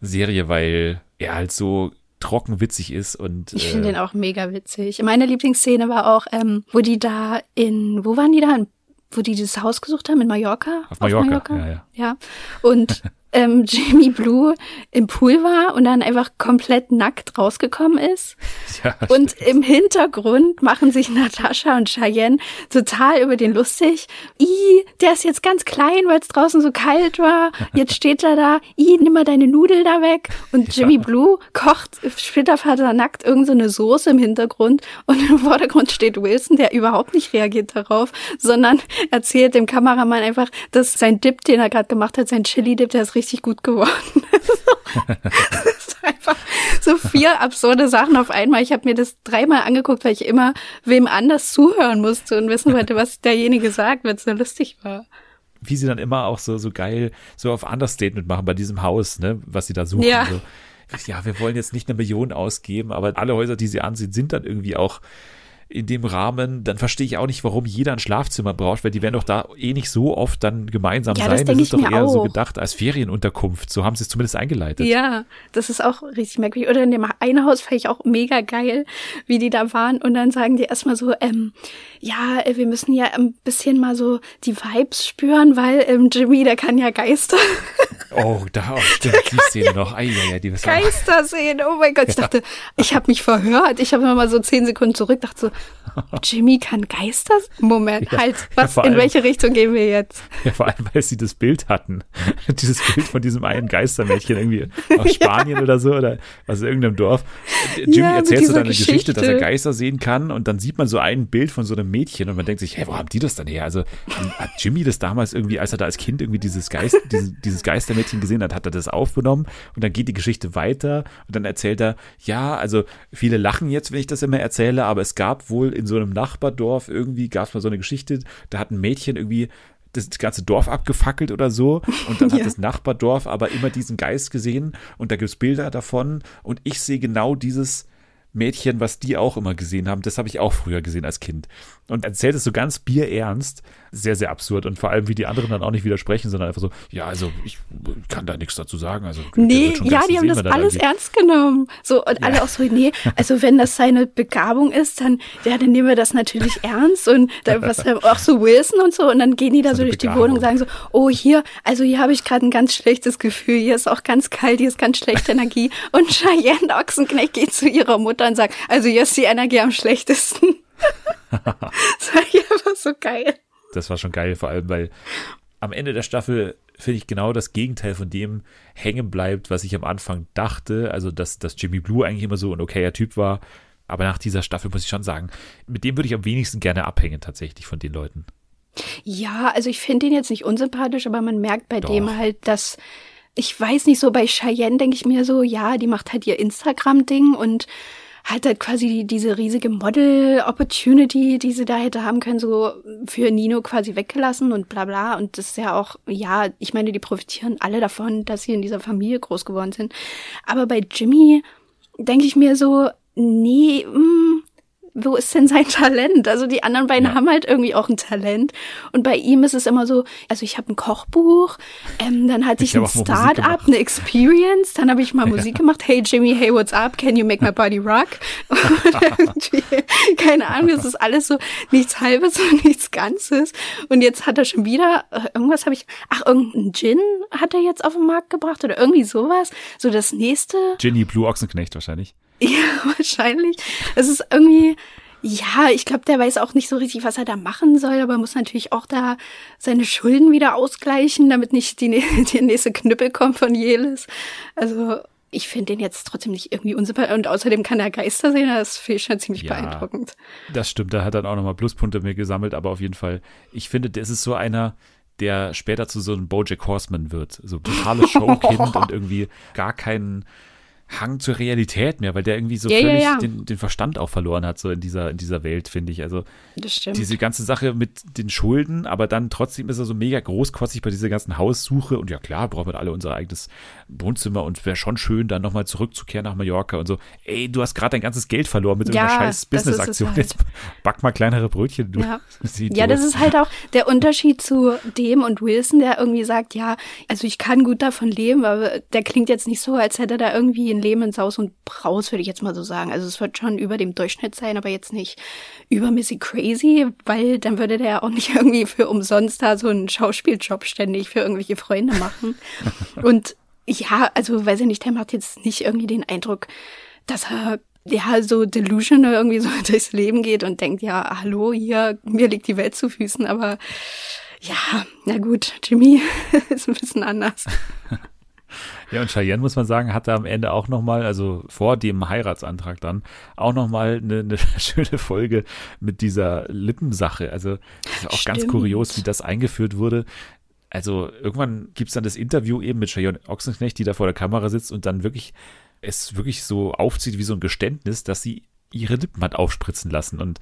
Serie, weil er halt so trocken witzig ist und ich finde äh, den auch mega witzig. Meine Lieblingsszene war auch, ähm, wo die da in, wo waren die da? wo die dieses Haus gesucht haben in Mallorca. Auf Mallorca, Auf Mallorca? ja, ja. Ja. Und <laughs> ähm, <laughs> Jamie Blue im Pool war und dann einfach komplett nackt rausgekommen ist. <laughs> Ja, und stimmt. im Hintergrund machen sich Natascha und Cheyenne total über den lustig. I, der ist jetzt ganz klein, weil es draußen so kalt war. <laughs> Jetzt steht er da. I, nimm mal deine Nudel da weg. Und Jimmy ja. Blue kocht splittervater nackt irgendeine so Soße im Hintergrund. Und im Vordergrund steht Wilson, der überhaupt nicht reagiert darauf, sondern erzählt dem Kameramann einfach, dass sein Dip, den er gerade gemacht hat, sein Chili-Dip, der ist richtig richtig gut geworden. <laughs> das ist einfach so vier absurde Sachen auf einmal. Ich habe mir das dreimal angeguckt, weil ich immer wem anders zuhören musste und wissen wollte, was derjenige sagt, wenn es so lustig war wie sie dann immer auch so, so geil so auf Understatement machen bei diesem Haus, ne, was sie da suchen. Ja. So. ja, wir wollen jetzt nicht eine Million ausgeben, aber alle Häuser, die sie ansehen, sind dann irgendwie auch in dem Rahmen, dann verstehe ich auch nicht, warum jeder ein Schlafzimmer braucht, weil die werden doch da eh nicht so oft dann gemeinsam ja, sein. Das, das ist doch eher auch. so gedacht als Ferienunterkunft. So haben sie es zumindest eingeleitet. Ja, das ist auch richtig merkwürdig. Oder in dem einen Haus fand ich auch mega geil, wie die da waren. Und dann sagen die erstmal so, ähm, ja, äh, wir müssen ja ein bisschen mal so die Vibes spüren, weil ähm, Jimmy, der kann ja Geister. <laughs> Oh, da oh, stimmt, die Szene ja noch. Ei, ei, ei, die Geister sehen, oh mein Gott. Ich <laughs> dachte, ich habe mich verhört. Ich habe mal so zehn Sekunden zurück, dachte so, Jimmy kann Geister? Moment, <laughs> ja, halt, was, ja, in welche Richtung gehen wir jetzt? Ja, vor allem, weil sie das Bild hatten. <laughs> Dieses Bild von diesem einen Geistermädchen irgendwie aus <laughs> Spanien ja. oder so oder aus irgendeinem Dorf. Jimmy erzählt so dann eine Geschichte. Geschichte, dass er Geister sehen kann und dann sieht man so ein Bild von so einem Mädchen und man denkt sich, hey, wo haben die das dann her? Also hat Jimmy das damals irgendwie, als er da als Kind irgendwie dieses Geist, dieses, dieses Geistermädchen gesehen hat, hat er das aufgenommen und dann geht die Geschichte weiter und dann erzählt er, ja, also viele lachen jetzt, wenn ich das immer erzähle, aber es gab wohl in so einem Nachbardorf irgendwie, gab es mal so eine Geschichte, da hat ein Mädchen irgendwie das ganze Dorf abgefackelt oder so. Und dann <laughs> ja. hat das Nachbardorf aber immer diesen Geist gesehen und da gibt es Bilder davon. Und ich sehe genau dieses Mädchen, was die auch immer gesehen haben. Das habe ich auch früher gesehen als Kind. Und erzählt es so ganz bierernst sehr, sehr absurd und vor allem, wie die anderen dann auch nicht widersprechen, sondern einfach so, ja, also ich kann da nichts dazu sagen. Also, nee, ja, die haben das alles irgendwie. ernst genommen. So, und ja. alle auch so, nee, also wenn das seine Begabung ist, dann, ja, dann nehmen wir das natürlich <laughs> ernst und da, was auch so Wilson und so und dann gehen die da so, so durch Begabung. die Wohnung und sagen so, oh, hier, also hier habe ich gerade ein ganz schlechtes Gefühl, hier ist auch ganz kalt, hier ist ganz schlechte Energie und <laughs> Cheyenne Ochsenknecht geht zu ihrer Mutter und sagt, also hier ist die Energie am schlechtesten. <laughs> das war einfach so geil das war schon geil, vor allem, weil am Ende der Staffel finde ich genau das Gegenteil von dem hängen bleibt, was ich am Anfang dachte. Also, dass, dass Jimmy Blue eigentlich immer so ein okayer Typ war. Aber nach dieser Staffel muss ich schon sagen, mit dem würde ich am wenigsten gerne abhängen, tatsächlich von den Leuten. Ja, also ich finde ihn jetzt nicht unsympathisch, aber man merkt bei Doch. dem halt, dass ich weiß nicht so, bei Cheyenne denke ich mir so, ja, die macht halt ihr Instagram-Ding und hat halt quasi diese riesige Model-Opportunity, die sie da hätte haben können, so für Nino quasi weggelassen und bla bla. Und das ist ja auch, ja, ich meine, die profitieren alle davon, dass sie in dieser Familie groß geworden sind. Aber bei Jimmy denke ich mir so, nee, mh, mm, wo ist denn sein <laughs> Talent? Also die anderen beiden ja. haben halt irgendwie auch ein Talent. Und bei ihm ist es immer so, also ich habe ein Kochbuch, ähm, dann hatte ich, ich ein Start-up, eine Experience, dann habe ich mal ja. Musik gemacht. Hey Jimmy, hey, what's up? Can you make my body rock? <laughs> keine Ahnung, das ist alles so nichts Halbes und <laughs> nichts Ganzes. Und jetzt hat er schon wieder, äh, irgendwas habe ich, ach, irgendein Gin hat er jetzt auf den Markt gebracht oder irgendwie sowas. So das nächste. Ginny Blue Ochsenknecht wahrscheinlich. <laughs> Ja, wahrscheinlich. Es ist irgendwie, ja, ich glaube, der weiß auch nicht so richtig, was er da machen soll, aber muss natürlich auch da seine Schulden wieder ausgleichen, damit nicht die, <laughs> die nächste Knüppel kommt von Jelis. Also, ich finde den jetzt trotzdem nicht irgendwie unsympathisch. Und außerdem kann er Geister sehen, das finde ich schon ziemlich ja, beeindruckend. Das stimmt, da hat er auch nochmal Pluspunkte mir gesammelt, aber auf jeden Fall, ich finde, das ist so einer, der später zu so einem Bojack Horseman wird. So totales <laughs> Showkind und irgendwie gar keinen Hang zur Realität mehr, weil der irgendwie so ja, völlig ja, ja. Den, den, Verstand auch verloren hat, so in dieser, in dieser Welt, finde ich. Also diese ganze Sache mit den Schulden, aber dann trotzdem ist er so mega großkotzig bei dieser ganzen Haussuche und ja klar, brauchen wir alle unser eigenes Wohnzimmer und wäre schon schön, dann nochmal zurückzukehren nach Mallorca und so. Ey, du hast gerade dein ganzes Geld verloren mit irgendeiner scheiß Business-Aktion. Halt. Jetzt back mal kleinere Brötchen. Du, ja. <laughs> ja, das ist halt auch der Unterschied zu dem und Wilson, der irgendwie sagt, ja, also ich kann gut davon leben, aber der klingt jetzt nicht so, als hätte er da irgendwie Leben in Saus und Braus, würde ich jetzt mal so sagen. Also es wird schon über dem Durchschnitt sein, aber jetzt nicht übermäßig crazy, weil dann würde der ja auch nicht <laughs> irgendwie für umsonst da so einen Schauspieljob ständig für irgendwelche Freunde machen. <laughs> und ja, also weiß ich nicht, der macht jetzt nicht irgendwie den Eindruck, dass er ja so delusional irgendwie so <laughs> durchs Leben geht und denkt, ja, hallo, hier, mir liegt die Welt zu Füßen, aber ja, na gut, Jimmy ist ein bisschen anders. Ja, und Cheyenne, muss man sagen, hatte am Ende auch nochmal, also vor dem Heiratsantrag dann, auch nochmal eine, eine <laughs> schöne Folge mit dieser Lippensache. Also ist auch Stimmt. ganz kurios, wie das eingeführt wurde. Also irgendwann gibt es dann das Interview eben mit Cheyenne Ochsenknecht, die da vor der Kamera sitzt und dann wirklich es wirklich so aufzieht wie so ein Geständnis, dass sie ihre Lippen hat aufspritzen lassen. Und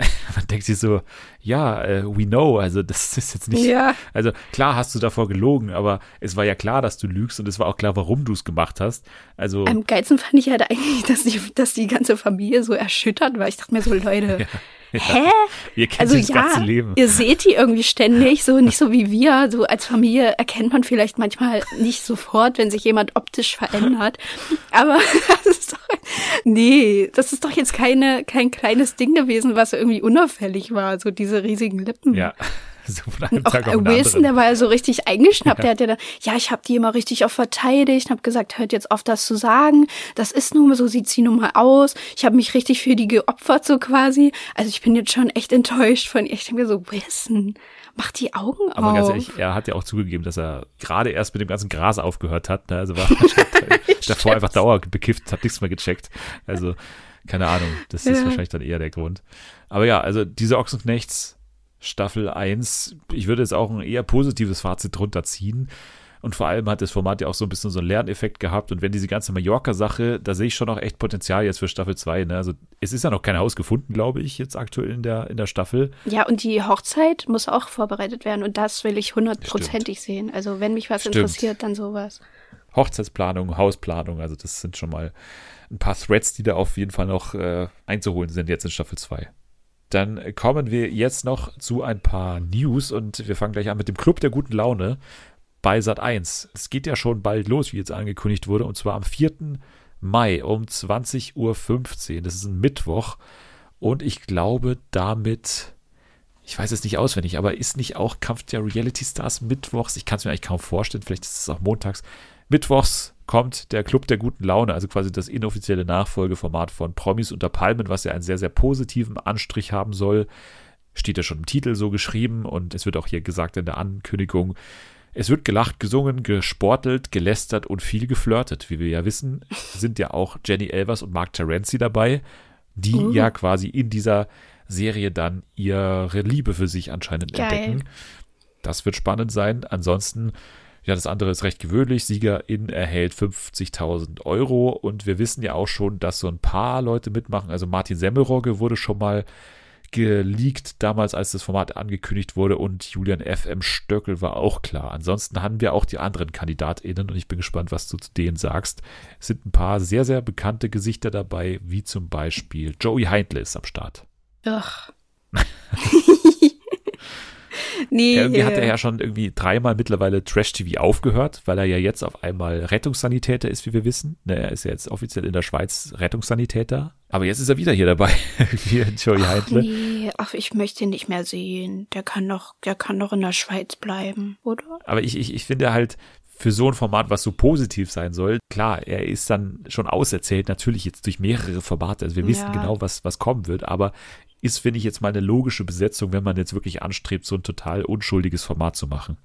<laughs> man denkt sich so, ja, uh, we know, also das <laughs> ist jetzt nicht, ja. also klar hast du davor gelogen, aber es war ja klar, dass du lügst und es war auch klar, warum du es gemacht hast. Also am geilsten fand ich halt eigentlich, dass die, dass die ganze Familie so erschüttert war. Ich dachte mir so, Leute, <laughs> ja. Hä? Ihr kennt also das ja, ganze Leben. ihr seht die irgendwie ständig, so nicht so wie wir. So als Familie erkennt man vielleicht manchmal nicht sofort, wenn sich jemand optisch verändert. Aber das ist doch, nee, das ist doch jetzt keine, kein kleines Ding gewesen, was irgendwie unauffällig war, so diese riesigen Lippen. Ja. So von einem Tag auch Wilson, der war ja so richtig eingeschnappt. Ja. Der hat ja dann, ja, ich habe die immer richtig auch verteidigt, habe gesagt, hört jetzt auf, das zu sagen. Das ist nun mal so, sieht sie nun mal aus. Ich habe mich richtig für die geopfert, so quasi. Also ich bin jetzt schon echt enttäuscht von ihr. Ich denke mir so, Wilson, mach die Augen Aber auf. ganz ehrlich, er hat ja auch zugegeben, dass er gerade erst mit dem ganzen Gras aufgehört hat. Ne? Also war <laughs> davor einfach dauernd bekifft, hat nichts mehr gecheckt. Also keine Ahnung, das ist ja. wahrscheinlich dann eher der Grund. Aber ja, also diese Ochsenknechts Staffel 1, ich würde jetzt auch ein eher positives Fazit drunter ziehen. Und vor allem hat das Format ja auch so ein bisschen so einen Lerneffekt gehabt. Und wenn diese ganze Mallorca-Sache, da sehe ich schon noch echt Potenzial jetzt für Staffel 2. Ne? Also es ist ja noch kein Haus gefunden, glaube ich, jetzt aktuell in der, in der Staffel. Ja, und die Hochzeit muss auch vorbereitet werden. Und das will ich hundertprozentig sehen. Also wenn mich was Stimmt. interessiert, dann sowas. Hochzeitsplanung, Hausplanung, also das sind schon mal ein paar Threads, die da auf jeden Fall noch äh, einzuholen sind jetzt in Staffel 2. Dann kommen wir jetzt noch zu ein paar News und wir fangen gleich an mit dem Club der guten Laune bei Sat 1. Es geht ja schon bald los, wie jetzt angekündigt wurde, und zwar am 4. Mai um 20.15 Uhr. Das ist ein Mittwoch. Und ich glaube, damit, ich weiß es nicht auswendig, aber ist nicht auch Kampf der Reality Stars mittwochs? Ich kann es mir eigentlich kaum vorstellen, vielleicht ist es auch montags. Mittwochs kommt der Club der guten Laune, also quasi das inoffizielle Nachfolgeformat von Promis unter Palmen, was ja einen sehr, sehr positiven Anstrich haben soll. Steht ja schon im Titel so geschrieben und es wird auch hier gesagt in der Ankündigung. Es wird gelacht, gesungen, gesportelt, gelästert und viel geflirtet. Wie wir ja wissen, sind ja auch Jenny Elvers und Mark Terenzi dabei, die uh. ja quasi in dieser Serie dann ihre Liebe für sich anscheinend Geil. entdecken. Das wird spannend sein. Ansonsten ja, das andere ist recht gewöhnlich. Siegerin erhält 50.000 Euro und wir wissen ja auch schon, dass so ein paar Leute mitmachen. Also Martin Semmelrogge wurde schon mal geleakt damals, als das Format angekündigt wurde und Julian F.M. Stöckel war auch klar. Ansonsten haben wir auch die anderen KandidatInnen und ich bin gespannt, was du zu denen sagst. Es sind ein paar sehr, sehr bekannte Gesichter dabei, wie zum Beispiel Joey Heindle ist am Start. Ach. <laughs> Nee. Irgendwie hat er ja schon irgendwie dreimal mittlerweile Trash-TV aufgehört, weil er ja jetzt auf einmal Rettungssanitäter ist, wie wir wissen. Ne, er ist ja jetzt offiziell in der Schweiz Rettungssanitäter. Aber jetzt ist er wieder hier dabei, <laughs> wie Joey Heidle. Nee, ach, ich möchte ihn nicht mehr sehen. Der kann doch, der kann doch in der Schweiz bleiben, oder? Aber ich, ich, ich finde halt, für so ein Format, was so positiv sein soll, klar, er ist dann schon auserzählt, natürlich jetzt durch mehrere Formate. Also wir wissen ja. genau, was, was kommen wird, aber ist, finde ich, jetzt mal eine logische Besetzung, wenn man jetzt wirklich anstrebt, so ein total unschuldiges Format zu machen.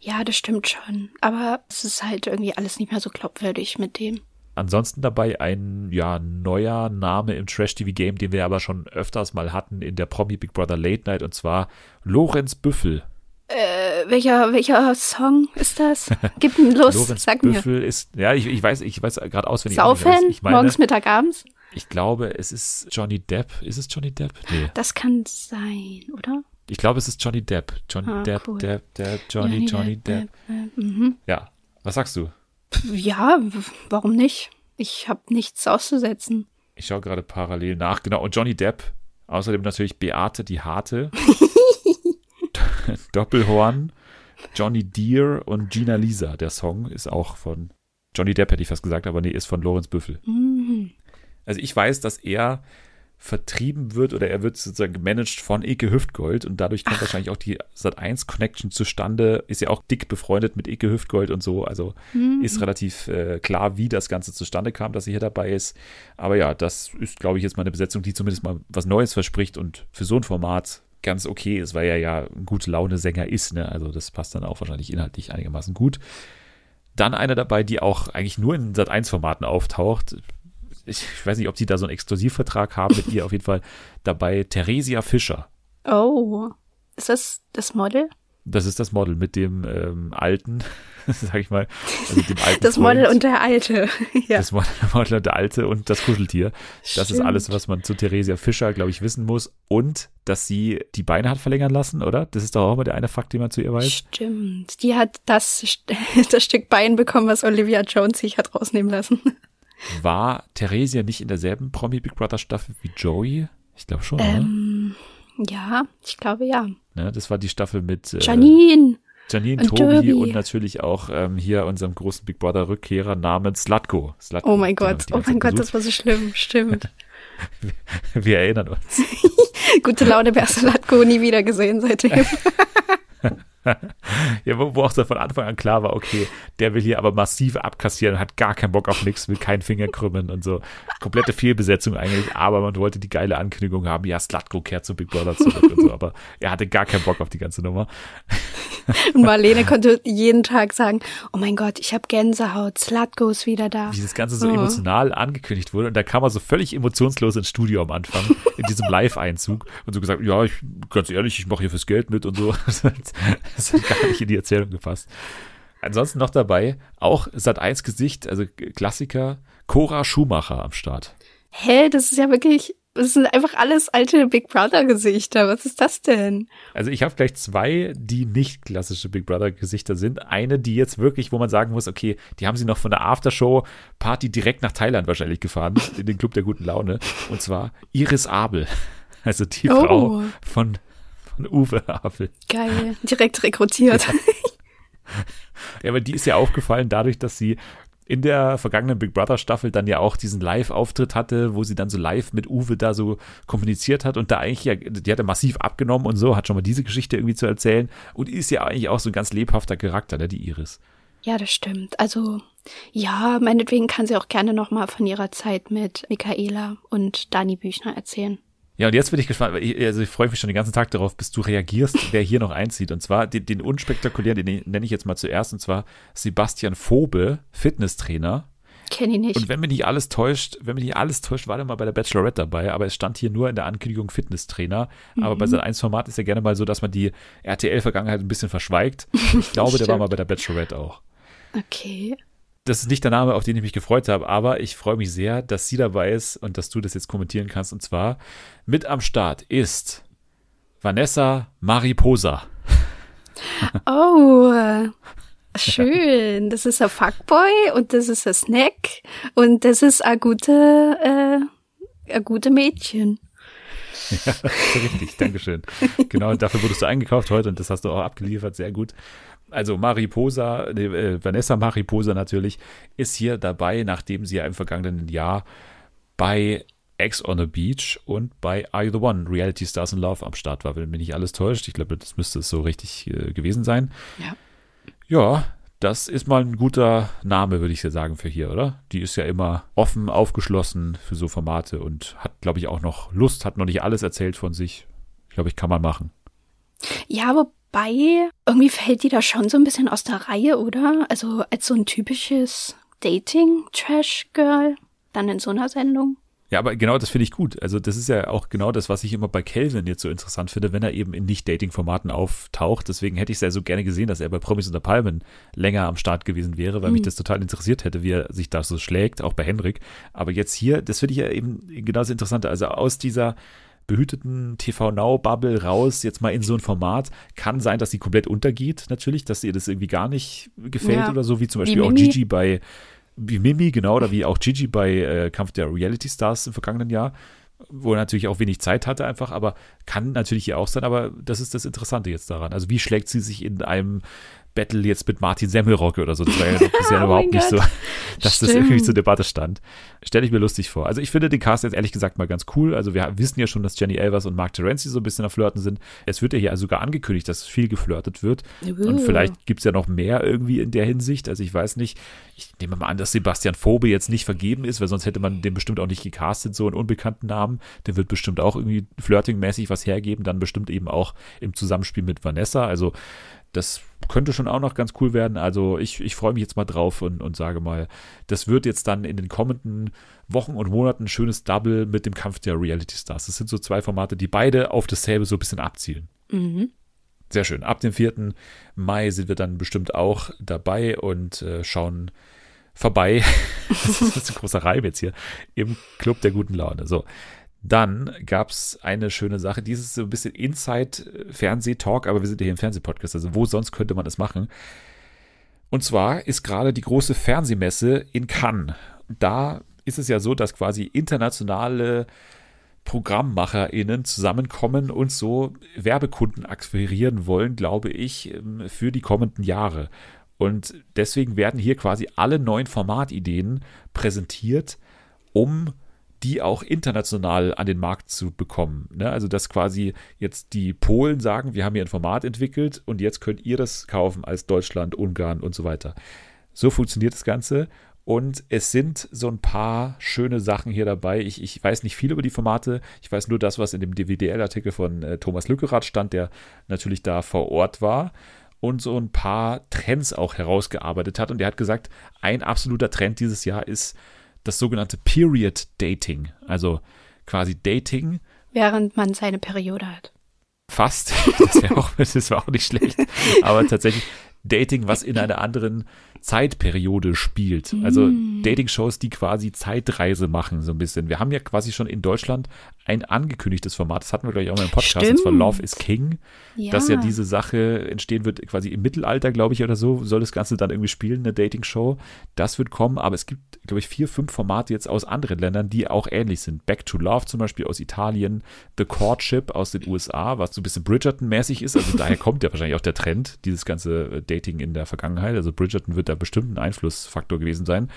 Ja, das stimmt schon. Aber es ist halt irgendwie alles nicht mehr so glaubwürdig mit dem. Ansonsten dabei ein ja neuer Name im Trash-TV-Game, den wir aber schon öfters mal hatten in der Promi Big Brother Late Night und zwar Lorenz Büffel. Äh, welcher, welcher Song ist das? <laughs> Gib ihn los, Lorenz sag Büffel ist, ja, ich, ich weiß, ich weiß gerade auswendig. Saufen? Ich meine, Morgens, Mittag, abends? Ich glaube, es ist Johnny Depp. Ist es Johnny Depp? Nee. Das kann sein, oder? Ich glaube, es ist Johnny Depp. Johnny Ah, Depp, cool. Depp, Depp, Johnny, Johnny Depp. Äh, mhm. Ja. Was sagst du? Ja, warum nicht? Ich habe nichts auszusetzen. Ich schaue gerade parallel nach. Genau. Und Johnny Depp. Außerdem natürlich Beate die Harte. <laughs> <laughs> Doppelhorn. Johnny Deere und Gina Lisa. Der Song ist auch von Johnny Depp, hätte ich fast gesagt, aber nee, ist von Lorenz Büffel. Mhm. Also ich weiß, dass er vertrieben wird oder er wird sozusagen gemanagt von Ike Hüftgold und dadurch kommt wahrscheinlich auch die Sat1 Connection zustande. Ist ja auch dick befreundet mit Ike Hüftgold und so. Also ist relativ äh, klar, wie das Ganze zustande kam, dass sie hier dabei ist. Aber ja, das ist, glaube ich, jetzt mal eine Besetzung, die zumindest mal was Neues verspricht und für so ein Format ganz okay ist, weil er ja ein gute Laune-Sänger ist. Ne? Also das passt dann auch wahrscheinlich inhaltlich einigermaßen gut. Dann eine dabei, die auch eigentlich nur in Sat1-Formaten auftaucht. Ich weiß nicht, ob sie da so einen Exklusivvertrag haben mit ihr. Auf jeden Fall dabei Theresia Fischer. Oh, ist das das Model? Das ist das Model mit dem ähm, alten, <laughs> sag ich mal, also mit dem alten Das Freund. Model und der Alte. <laughs> ja. Das Model, <laughs> Model und der Alte und das Kuscheltier. Das ist Stimmt. alles, was man zu Theresia Fischer, glaube ich, wissen muss. Und, dass sie die Beine hat verlängern lassen, oder? Das ist doch auch mal der eine Fakt, den man zu ihr weiß. Stimmt. Die hat das, <laughs> das Stück Bein bekommen, was Olivia Jones sich hat rausnehmen lassen. War Theresia nicht in derselben Promi Big Brother Staffel wie Joey? Ich glaube schon? Ähm, ja, ich glaube ja. Ne, das war die Staffel mit äh, Janine. Janine, und Tobi Tobi. und natürlich auch ähm, hier unserem großen Big Brother Rückkehrer namens Slatko. Slatko Oh mein Gott, wir oh mein Gott, das war so schlimm. Stimmt. besucht. <laughs> Wir erinnern uns. <laughs> Gute Laune bei Salatko nie wieder gesehen seitdem. <laughs> Ja, wo, wo auch so von Anfang an klar war, okay, der will hier aber massiv abkassieren, hat gar keinen Bock auf nichts, will keinen Finger krümmen und so. Komplette Fehlbesetzung eigentlich, aber man wollte die geile Ankündigung haben, ja, Slatko kehrt zu Big Brother zurück und so, aber er hatte gar keinen Bock auf die ganze Nummer. Und Marlene konnte jeden Tag sagen, oh mein Gott, ich habe Gänsehaut, Slatko ist wieder da. Wie das Ganze so Oh. emotional angekündigt wurde und da kam er so völlig emotionslos ins Studio am Anfang, in diesem Live-Einzug und so gesagt, ja, ich, ganz ehrlich, ich mache hier fürs Geld mit und so. <laughs> Das hat gar nicht in die Erzählung gepasst. Ansonsten noch dabei, auch Sat1 Gesicht, also Klassiker, Cora Schumacher am Start. Hä, das ist ja wirklich, das sind einfach alles alte Big Brother Gesichter. Was ist das denn? Also ich habe gleich zwei, die nicht klassische Big Brother Gesichter sind. Eine, die jetzt wirklich, wo man sagen muss, okay, die haben sie noch von der Aftershow Party direkt nach Thailand wahrscheinlich gefahren, <laughs> in den Club der guten Laune. Und zwar Iris Abel. <laughs> Also die Oh. Frau von, von Uwe Abel. Geil, direkt rekrutiert. Ja, aber die ist ja aufgefallen dadurch, dass sie in der vergangenen Big Brother Staffel dann ja auch diesen Live-Auftritt hatte, wo sie dann so live mit Uwe da so kommuniziert hat und da eigentlich ja, die hat ja massiv abgenommen und so, hat schon mal diese Geschichte irgendwie zu erzählen und ist ja eigentlich auch so ein ganz lebhafter Charakter, ne, die Iris. Ja, das stimmt. Also, ja, meinetwegen kann sie auch gerne nochmal von ihrer Zeit mit Michaela und Dani Büchner erzählen. Ja, und jetzt bin ich gespannt, ich, also ich freue mich schon den ganzen Tag darauf, bis du reagierst, wer hier noch einzieht. Und zwar den, den unspektakulären, den nenne ich jetzt mal zuerst, und zwar Sebastian Vobe, Fitnesstrainer. Kenn ich nicht. Und wenn mich nicht alles täuscht, wenn mich nicht alles täuscht, war der mal bei der Bachelorette dabei, aber es stand hier nur in der Ankündigung Fitnesstrainer. Aber bei Sat1 Format ist ja gerne mal so, dass man die RTL-Vergangenheit ein bisschen verschweigt. <laughs> Ich glaube, der war mal bei der Bachelorette auch. Okay. Das ist nicht der Name, auf den ich mich gefreut habe, aber ich freue mich sehr, dass sie dabei ist und dass du das jetzt kommentieren kannst. Und zwar mit am Start ist Vanessa Mariposa. <laughs> Oh, schön. Das ist ein Fuckboy und das ist ein Snack und das ist ein gute, äh, ein gute Mädchen. Ja, <laughs> richtig, Dankeschön. Genau, dafür wurdest du eingekauft heute und das hast du auch abgeliefert, sehr gut. Also Mariposa, äh, Vanessa Mariposa natürlich, ist hier dabei, nachdem sie ja im vergangenen Jahr bei Ex on the Beach und bei Are You the One, Reality Stars in Love am Start war, wenn mich nicht alles täuscht. Ich glaube, das müsste es so richtig äh, gewesen sein. Ja. Ja, das ist mal ein guter Name, würde ich ja sagen, für hier, oder? Die ist ja immer offen, aufgeschlossen für so Formate und hat, glaube ich, auch noch Lust, hat noch nicht alles erzählt von sich. Ich glaube, ich kann mal machen. Ja, Wobei, irgendwie fällt die da schon so ein bisschen aus der Reihe, oder? Also als so ein typisches Dating-Trash-Girl, dann in so einer Sendung. Ja, aber genau das finde ich gut. Also das ist ja auch genau das, was ich immer bei Calvin jetzt so interessant finde, wenn er eben in Nicht-Dating-Formaten auftaucht. Deswegen hätte ich es ja so gerne gesehen, dass er bei Promis unter Palmen länger am Start gewesen wäre, weil mhm. mich das total interessiert hätte, wie er sich da so schlägt, auch bei Henrik. Aber jetzt hier, das finde ich ja eben genau das Interessante. Also aus dieser behüteten TV Now Bubble raus, jetzt mal in so ein Format. Kann sein, dass sie komplett untergeht, natürlich, dass ihr das irgendwie gar nicht gefällt ja. oder so, wie zum Beispiel wie auch Gigi bei wie Mimi, genau, oder wie auch Gigi bei äh, Kampf der Reality Stars im vergangenen Jahr, wo er natürlich auch wenig Zeit hatte einfach, aber kann natürlich hier auch sein, aber das ist das Interessante jetzt daran. Also wie schlägt sie sich in einem Battle jetzt mit Martin Semmelrocke oder so. Das war ja <laughs> bisher oh überhaupt nicht so, dass Stimmt. das irgendwie zur Debatte stand. Stelle ich mir lustig vor. Also ich finde den Cast jetzt ehrlich gesagt mal ganz cool. Also wir wissen ja schon, dass Jenny Elvers und Mark Terenzi so ein bisschen am Flirten sind. Es wird ja hier sogar angekündigt, dass viel geflirtet wird. Uh. Und vielleicht gibt es ja noch mehr irgendwie in der Hinsicht. Also ich weiß nicht. Ich nehme mal an, dass Sebastian Phobe jetzt nicht vergeben ist, weil sonst hätte man den bestimmt auch nicht gecastet, so einen unbekannten Namen. Der wird bestimmt auch irgendwie flirtingmäßig was hergeben. Dann bestimmt eben auch im Zusammenspiel mit Vanessa. Also das könnte schon auch noch ganz cool werden. Also ich, ich freue mich jetzt mal drauf und, und sage mal, das wird jetzt dann in den kommenden Wochen und Monaten ein schönes Double mit dem Kampf der Reality Stars. Das sind so zwei Formate, die beide auf dasselbe so ein bisschen abzielen. Mhm. Sehr schön. Ab dem 4. Mai sind wir dann bestimmt auch dabei und äh, schauen vorbei. <laughs> das ist ein großer Reim jetzt hier im Club der guten Laune. So, dann gab es eine schöne Sache, dieses so ein bisschen Inside-Fernseh-Talk, aber wir sind ja hier im Fernsehpodcast, also wo sonst könnte man das machen? Und zwar ist gerade die große Fernsehmesse in Cannes. Da ist es ja so, dass quasi internationale ProgrammmacherInnen zusammenkommen und so Werbekunden akquirieren wollen, glaube ich, ähm, für die kommenden Jahre. Und deswegen werden hier quasi alle neuen Formatideen präsentiert, um die auch international an den Markt zu bekommen. Ne? Also, dass quasi jetzt die Polen sagen, wir haben hier ein Format entwickelt und jetzt könnt ihr das kaufen als Deutschland, Ungarn und so weiter. So funktioniert das Ganze. Und es sind so ein paar schöne Sachen hier dabei. Ich, ich weiß nicht viel über die Formate. Ich weiß nur das, was in dem DWDL-Artikel von äh, Thomas Lückerath stand, der natürlich da vor Ort war und so ein paar Trends auch herausgearbeitet hat. Und der hat gesagt, ein absoluter Trend dieses Jahr ist das sogenannte Period Dating. Also quasi Dating. Während man seine Periode hat. Fast. <laughs> Das auch, das war auch nicht schlecht. Aber tatsächlich Dating, was in einer anderen Zeitperiode spielt. Also mm. Dating-Shows, die quasi Zeitreise machen, so ein bisschen. Wir haben ja quasi schon in Deutschland ein angekündigtes Format, das hatten wir, glaube ich, auch mal im Podcast, und zwar Love is King, ja. dass ja diese Sache entstehen wird, quasi im Mittelalter, glaube ich, oder so, soll das Ganze dann irgendwie spielen, eine Dating-Show. Das wird kommen, aber es gibt, glaube ich, vier, fünf Formate jetzt aus anderen Ländern, die auch ähnlich sind. Back to Love zum Beispiel aus Italien, The Courtship aus den USA, was so ein bisschen Bridgerton-mäßig ist, also daher kommt ja wahrscheinlich auch der Trend, dieses ganze Dating in der Vergangenheit. Also Bridgerton wird da bestimmt ein Einflussfaktor gewesen sein.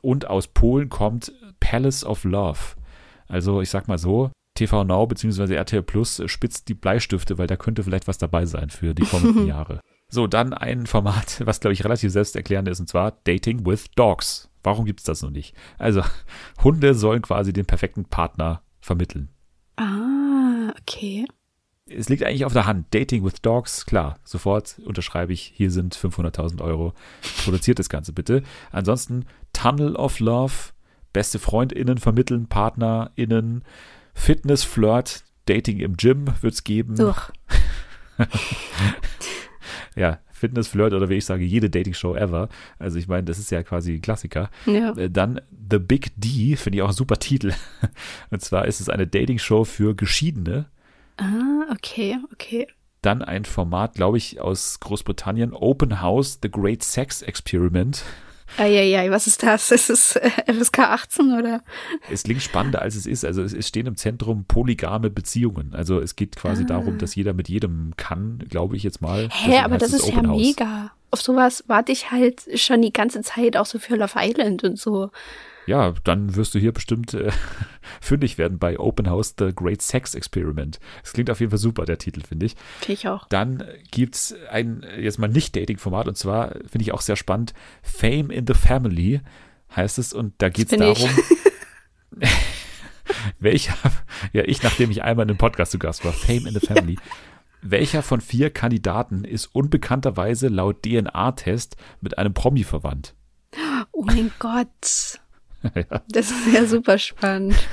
Und aus Polen kommt Palace of Love. Also ich sag mal so, TV Now bzw. RTL Plus spitzt die Bleistifte, weil da könnte vielleicht was dabei sein für die kommenden <laughs> Jahre. So, dann ein Format, was glaube ich relativ selbsterklärend ist, und zwar Dating with Dogs. Warum gibt es das noch nicht? Also, Hunde sollen quasi den perfekten Partner vermitteln. Ah, okay es liegt eigentlich auf der Hand. Dating with Dogs, klar, sofort unterschreibe ich, hier sind 500.000 Euro. Produziert das Ganze bitte. Ansonsten Tunnel of Love, beste FreundInnen vermitteln, PartnerInnen, Fitness, Flirt, Dating im Gym wird es geben. <laughs> Ja, Fitness, Flirt oder wie ich sage, jede Dating-Show ever. Also ich meine, das ist ja quasi ein Klassiker. Ja. Äh, dann The Big D, finde ich auch ein super Titel. <laughs> Und zwar ist es eine Dating-Show für Geschiedene. Ah, okay, okay. Dann ein Format, glaube ich, aus Großbritannien, Open House, The Great Sex Experiment. Eieiei, was ist das? Ist es äh, FSK 18 oder? Es klingt spannender, als es ist. Also es, es stehen im Zentrum polygame Beziehungen. Also es geht quasi ah. darum, dass jeder mit jedem kann, glaube ich jetzt mal. Hä, aber das ist ja House. mega. Auf sowas warte ich halt schon die ganze Zeit, auch so für Love Island und so ja, dann wirst du hier bestimmt äh, <laughs> fündig werden bei Open House The Great Sex Experiment. Das klingt auf jeden Fall super, der Titel, finde ich. Finde ich auch. Dann gibt es ein, jetzt mal nicht Dating-Format und zwar finde ich auch sehr spannend, Fame in the Family heißt es und da geht es darum, <laughs> welcher, ja, ich, nachdem ich einmal in einem Podcast zu Gast war, Fame in the Family. <laughs> Welcher von vier Kandidaten ist unbekannterweise laut DNA-Test mit einem Promi verwandt? Oh mein Gott. <laughs> ja. Das ist ja super spannend. <laughs>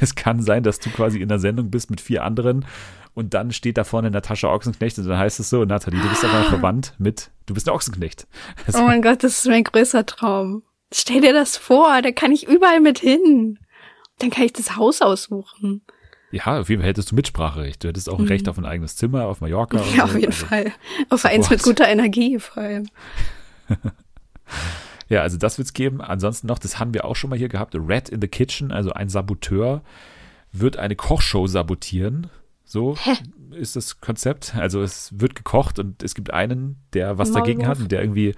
Es kann sein, dass du quasi in der Sendung bist mit vier anderen und dann steht da vorne Natascha Ochsenknecht und dann heißt es so, Nathalie, du bist aber verwandt mit, du bist ein Ochsenknecht. <laughs> oh mein Gott, das ist mein größter Traum. Stell dir das vor, da kann ich überall mit hin. Dann kann ich das Haus aussuchen. Ja, auf jeden Fall hättest du Mitspracherecht. Du hättest auch ein mhm. Recht auf ein eigenes Zimmer auf Mallorca. Ja, auf jeden also, Fall. Auf eins mit guter Energie vor allem. Ja, also das wird's geben. Ansonsten noch, das haben wir auch schon mal hier gehabt, Red in the Kitchen, also ein Saboteur wird eine Kochshow sabotieren. So Hä? ist das Konzept. Also es wird gekocht und es gibt einen, der was Maulwurf. dagegen hat und der irgendwie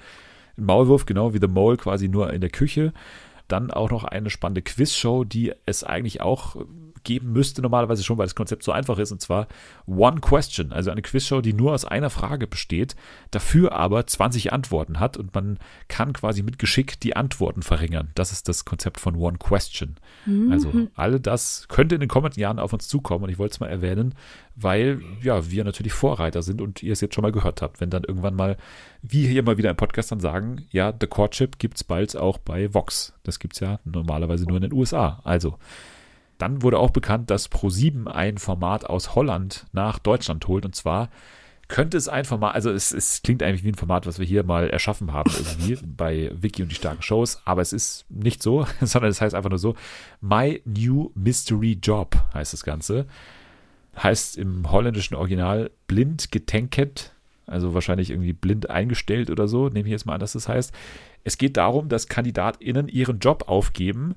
ein Maulwurf, genau wie The Mole, quasi nur in der Küche. Dann auch noch eine spannende Quizshow, die es eigentlich auch geben müsste, normalerweise schon, weil das Konzept so einfach ist, und zwar One Question, also eine Quizshow, die nur aus einer Frage besteht, dafür aber 20 Antworten hat und man kann quasi mit Geschick die Antworten verringern. Das ist das Konzept von One Question. Mhm. Also alle das könnte in den kommenden Jahren auf uns zukommen und ich wollte es mal erwähnen, weil ja, wir natürlich Vorreiter sind und ihr es jetzt schon mal gehört habt, wenn dann irgendwann mal, wie hier mal wieder im Podcast dann sagen, ja, The Courtship gibt es bald auch bei Vox. Das gibt es ja normalerweise nur in den USA. Also dann wurde auch bekannt, dass Pro7 ein Format aus Holland nach Deutschland holt. Und zwar könnte es ein Format, also es, es klingt eigentlich wie ein Format, was wir hier mal erschaffen haben irgendwie <laughs> bei Wiki und die starken Shows, aber es ist nicht so, <laughs> sondern es heißt einfach nur so, My New Mystery Job heißt das Ganze. Heißt im holländischen Original blind getanket, also wahrscheinlich irgendwie blind eingestellt oder so, nehme ich jetzt mal an, dass das heißt. Es geht darum, dass KandidatInnen ihren Job aufgeben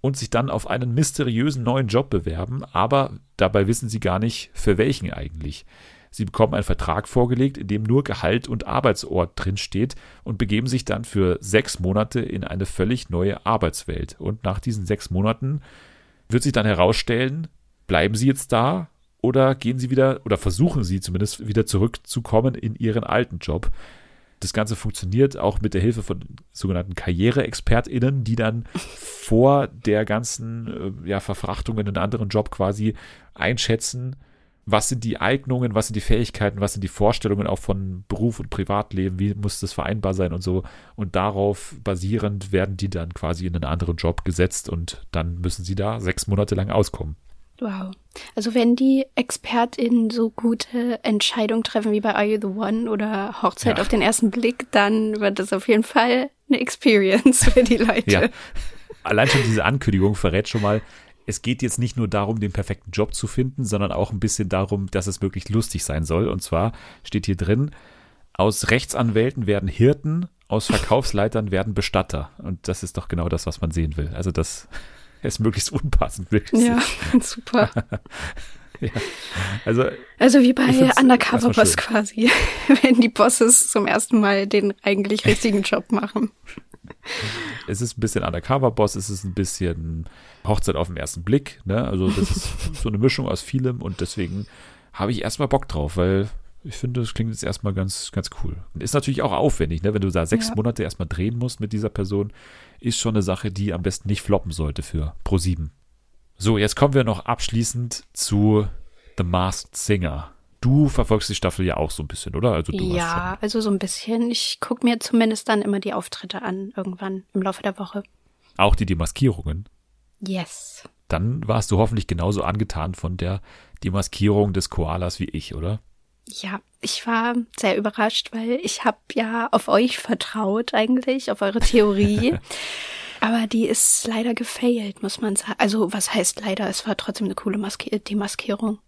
und sich dann auf einen mysteriösen neuen Job bewerben, aber dabei wissen sie gar nicht, für welchen eigentlich. Sie bekommen einen Vertrag vorgelegt, in dem nur Gehalt und Arbeitsort drinsteht und begeben sich dann für sechs Monate in eine völlig neue Arbeitswelt. Und nach diesen sechs Monaten wird sich dann herausstellen, bleiben sie jetzt da oder gehen sie wieder oder versuchen sie zumindest wieder zurückzukommen in ihren alten Job. Das Ganze funktioniert auch mit der Hilfe von sogenannten KarriereexpertInnen, die dann vor der ganzen äh, ja, Verfrachtung in einen anderen Job quasi einschätzen, was sind die Eignungen, was sind die Fähigkeiten, was sind die Vorstellungen auch von Beruf und Privatleben, wie muss das vereinbar sein und so. Und darauf basierend werden die dann quasi in einen anderen Job gesetzt und dann müssen sie da sechs Monate lang auskommen. Wow. Also wenn die ExpertInnen so gute Entscheidungen treffen wie bei Are You the One oder Hochzeit ja. auf den ersten Blick, dann wird das auf jeden Fall eine Experience für die Leute. Ja. Allein schon diese Ankündigung verrät schon mal, es geht jetzt nicht nur darum, den perfekten Job zu finden, sondern auch ein bisschen darum, dass es wirklich lustig sein soll. Und zwar steht hier drin, aus Rechtsanwälten werden Hirten, aus Verkaufsleitern werden Bestatter. Und das ist doch genau das, was man sehen will. Also das ist möglichst unpassend. Wirklich. Ja, <laughs> super. <laughs> ja. Also, also wie bei Undercover Boss quasi, <laughs> wenn die Bosses zum ersten Mal den eigentlich richtigen Job machen. Es ist ein bisschen Undercover Boss, es ist ein bisschen Hochzeit auf den ersten Blick. Ne? Also das ist so eine Mischung aus vielem und deswegen habe ich erstmal Bock drauf, weil ich finde, das klingt jetzt erstmal ganz, ganz cool. Und ist natürlich auch aufwendig, ne? wenn du da sechs ja. Monate erstmal drehen musst mit dieser Person, ist schon eine Sache, die am besten nicht floppen sollte für Pro7. So, jetzt kommen wir noch abschließend zu The Masked Singer. Du verfolgst die Staffel ja auch so ein bisschen, oder? Also du ja, also so ein bisschen. Ich gucke mir zumindest dann immer die Auftritte an, irgendwann im Laufe der Woche. Auch die Demaskierungen? Yes. Dann warst du hoffentlich genauso angetan von der Demaskierung des Koalas wie ich, oder? Ja, ich war sehr überrascht, weil ich habe ja auf euch vertraut eigentlich, auf eure Theorie. <laughs> Aber die ist leider gefailt, muss man sagen. Also was heißt leider? Es war trotzdem eine coole Maske Demaskierung.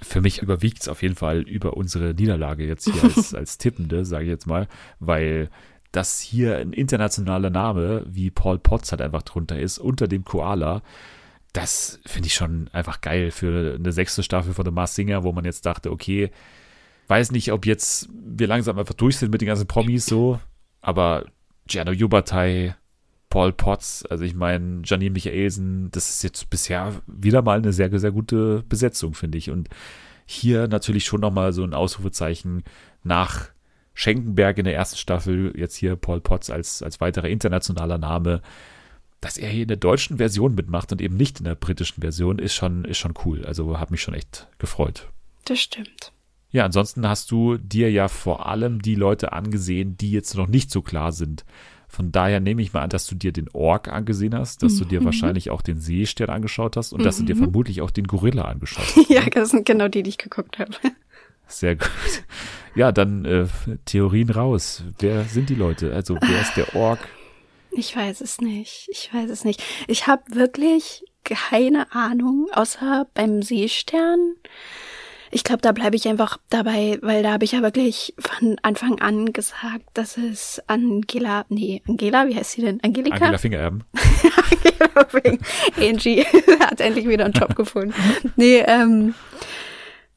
Für mich überwiegt es auf jeden Fall über unsere Niederlage jetzt hier als, <laughs> als Tippende, sage ich jetzt mal, weil das hier ein internationaler Name wie Paul Potts halt einfach drunter ist, unter dem Koala. Das finde ich schon einfach geil für eine sechste Staffel von The Mars Singer, wo man jetzt dachte, okay, Weiß nicht, ob jetzt wir langsam einfach durch sind mit den ganzen Promis so, aber Gianno Jubatai, Paul Potts, also ich meine, Janine Michaelsen, das ist jetzt bisher wieder mal eine sehr, sehr gute Besetzung, finde ich. Und hier natürlich schon nochmal so ein Ausrufezeichen nach Schenkenberg in der ersten Staffel, jetzt hier Paul Potts als, als weiterer internationaler Name. Dass er hier in der deutschen Version mitmacht und eben nicht in der britischen Version, ist schon, ist schon cool. Also hat mich schon echt gefreut. Das stimmt. Ja, ansonsten hast du dir ja vor allem die Leute angesehen, die jetzt noch nicht so klar sind. Von daher nehme ich mal an, dass du dir den Ork angesehen hast, dass du dir Mhm. wahrscheinlich auch den Seestern angeschaut hast und dass du dir vermutlich auch den Gorilla angeschaut <laughs> hast. ja, das sind genau die, die ich geguckt habe. Sehr gut. Ja, dann äh, Theorien raus. Wer sind die Leute? Also wer ist der Ork? Ich weiß es nicht. Ich weiß es nicht. Ich habe wirklich keine Ahnung, außer beim Seestern. Ich glaube, da bleibe ich einfach dabei, weil da habe ich ja wirklich von Anfang an gesagt, dass es Angela, nee, Angela, wie heißt sie denn? Angelika? Angela Fingererben. <laughs> Angela wegen Angie <laughs> hat endlich wieder einen Job <laughs> gefunden. Nee, ähm,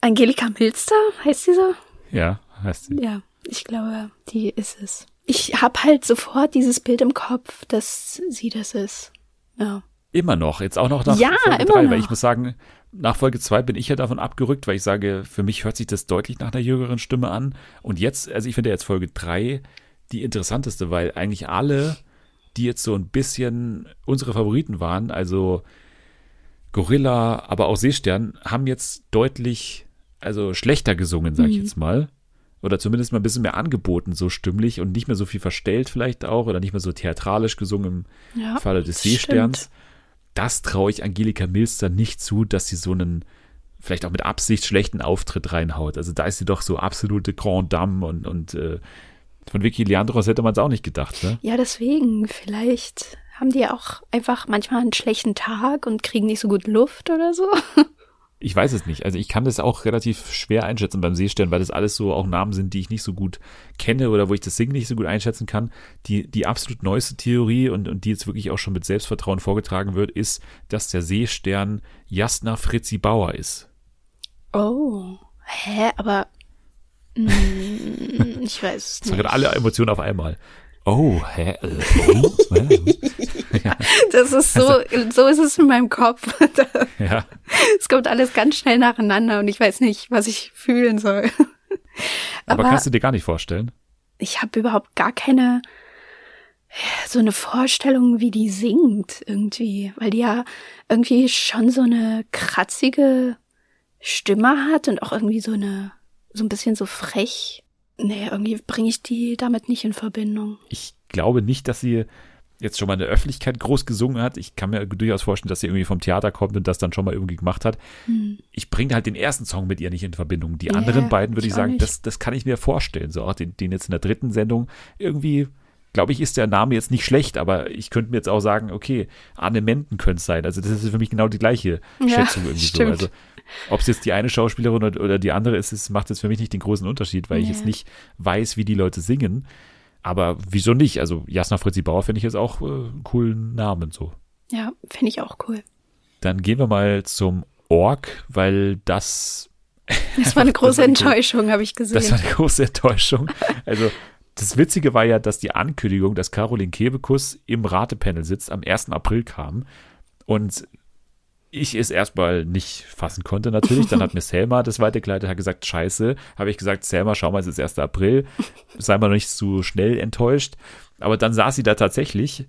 Angelika Milster, heißt sie so? Ja, heißt sie. Ja, ich glaube, die ist es. Ich habe halt sofort dieses Bild im Kopf, dass sie das ist. Ja. Immer noch, jetzt auch noch nach Ja, Folge immer 3, noch. weil ich muss sagen, nach Folge 2 bin ich ja davon abgerückt, weil ich sage, für mich hört sich das deutlich nach einer jüngeren Stimme an. Und jetzt, also ich finde jetzt Folge 3 die interessanteste, weil eigentlich alle, die jetzt so ein bisschen unsere Favoriten waren, also Gorilla, aber auch Seestern, haben jetzt deutlich, also schlechter gesungen, sag ich Mhm. jetzt mal. Oder zumindest mal ein bisschen mehr angeboten, so stimmlich und nicht mehr so viel verstellt vielleicht auch oder nicht mehr so theatralisch gesungen im Ja, Falle des Seesterns. stimmt. Das traue ich Angelika Milster nicht zu, dass sie so einen vielleicht auch mit Absicht schlechten Auftritt reinhaut. Also da ist sie doch so absolute Grand Dame und, und äh, von Vicky Leandros hätte man es auch nicht gedacht, ne? Ja, deswegen, vielleicht haben die auch einfach manchmal einen schlechten Tag und kriegen nicht so gut Luft oder so. <laughs> Ich weiß es nicht. Also ich kann das auch relativ schwer einschätzen beim Seestern, weil das alles so auch Namen sind, die ich nicht so gut kenne oder wo ich das Singen nicht so gut einschätzen kann. Die, die absolut neueste Theorie und, und die jetzt wirklich auch schon mit Selbstvertrauen vorgetragen wird, ist, dass der Seestern Jasna Fritzi Bauer ist. Oh. Hä? Aber mm, <laughs> ich weiß es Das waren nicht. gerade alle Emotionen auf einmal. Oh, hä? Äh, oh, <laughs> <laughs> Das ist so, so ist es in meinem Kopf. <laughs> ja. Es kommt alles ganz schnell nacheinander und ich weiß nicht, was ich fühlen soll. Aber, Aber- kannst du dir gar nicht vorstellen? Ich habe überhaupt gar keine so eine Vorstellung, wie die singt irgendwie, weil die ja irgendwie schon so eine kratzige Stimme hat und auch irgendwie so eine so ein bisschen so frech. Nee, irgendwie bringe ich die damit nicht in Verbindung. Ich glaube nicht, dass sie jetzt schon mal in der Öffentlichkeit groß gesungen hat. Ich kann mir durchaus vorstellen, dass sie irgendwie vom Theater kommt und das dann schon mal irgendwie gemacht hat. Ich bringe halt den ersten Song mit ihr nicht in Verbindung. Die Ja, anderen beiden würde ich ich sagen, nicht. das, das kann ich mir vorstellen. So auch den, den jetzt in der dritten Sendung irgendwie. Glaube ich, ist der Name jetzt nicht schlecht, aber ich könnte mir jetzt auch sagen, okay, Arne Menden könnte es sein. Also das ist für mich genau die gleiche Ja, Schätzung irgendwie stimmt. so. Also ob es jetzt die eine Schauspielerin oder, oder die andere ist, es macht jetzt für mich nicht den großen Unterschied, weil ich Nee. jetzt nicht weiß, wie die Leute singen. Aber wieso nicht? Also Jasna Fritzi Bauer finde ich jetzt auch äh, einen coolen Namen so. Ja, finde ich auch cool. Dann gehen wir mal zum Org, weil das, Das war eine <laughs> große war Enttäuschung, habe ich gesehen. das war eine große Enttäuschung. Also das Witzige war ja, dass die Ankündigung, dass Caroline Kebekus im Ratepanel sitzt, am 1. April kam. Und ich es erstmal nicht fassen konnte natürlich. Dann hat <laughs> mir Selma das weitergeleitet, hat gesagt, scheiße. Habe ich gesagt, Selma, schau mal, es ist 1. April. Sei mal nicht zu schnell enttäuscht. Aber dann saß sie da tatsächlich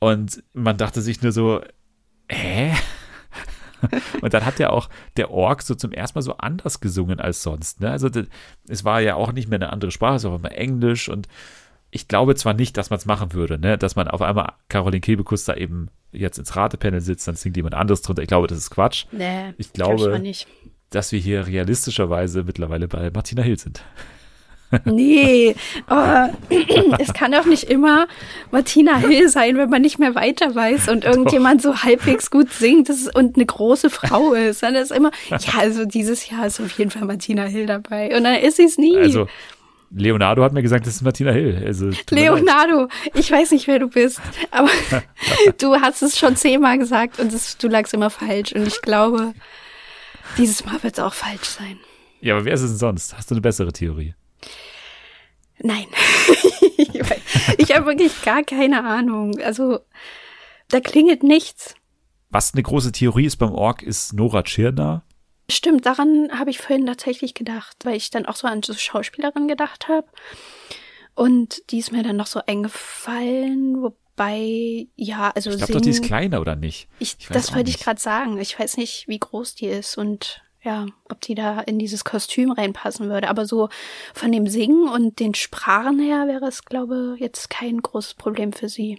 und man dachte sich nur so, hä? <laughs> Und dann hat ja auch der Org so zum ersten Mal so anders gesungen als sonst. Ne? Also das, es war ja auch nicht mehr eine andere Sprache, es war immer Englisch und ich glaube zwar nicht, dass man es machen würde, ne? dass man auf einmal Caroline Kebekus da eben jetzt ins Ratepanel sitzt, dann singt jemand anderes drunter. Ich glaube, das ist Quatsch, nee, Ich glaub glaube- auch nicht. dass wir hier realistischerweise mittlerweile bei Martina Hill sind. <laughs> Nee, aber es kann doch nicht immer Martina Hill sein, wenn man nicht mehr weiter weiß und <laughs> irgendjemand so halbwegs gut singt und eine große Frau ist. Dann ist immer, ja, also dieses Jahr ist auf jeden Fall Martina Hill dabei. Und dann ist sie es nie. Also Leonardo hat mir gesagt, das ist Martina Hill. Also. Leonardo, ich weiß nicht, wer du bist, aber <laughs> du hast es schon zehnmal gesagt und es, du lagst immer falsch. Und ich glaube, dieses Mal wird es auch falsch sein. Ja, aber wer ist es denn sonst? Hast du eine bessere Theorie? Nein. <laughs> ich habe wirklich gar keine Ahnung. Also, da klingelt nichts. Was eine große Theorie ist beim Org, ist Nora Tschirner. Stimmt, daran habe ich vorhin tatsächlich gedacht, weil ich dann auch so an so Schauspielerin gedacht habe. Und die ist mir dann noch so eingefallen, wobei, ja, also Ich glaube doch, die ist kleiner, oder nicht? Ich, Ich das wollte ich gerade sagen. Ich weiß nicht, wie groß die ist und ja, ob die da in dieses Kostüm reinpassen würde. Aber so von dem Singen und den Sprachen her wäre es, glaube ich, jetzt kein großes Problem für sie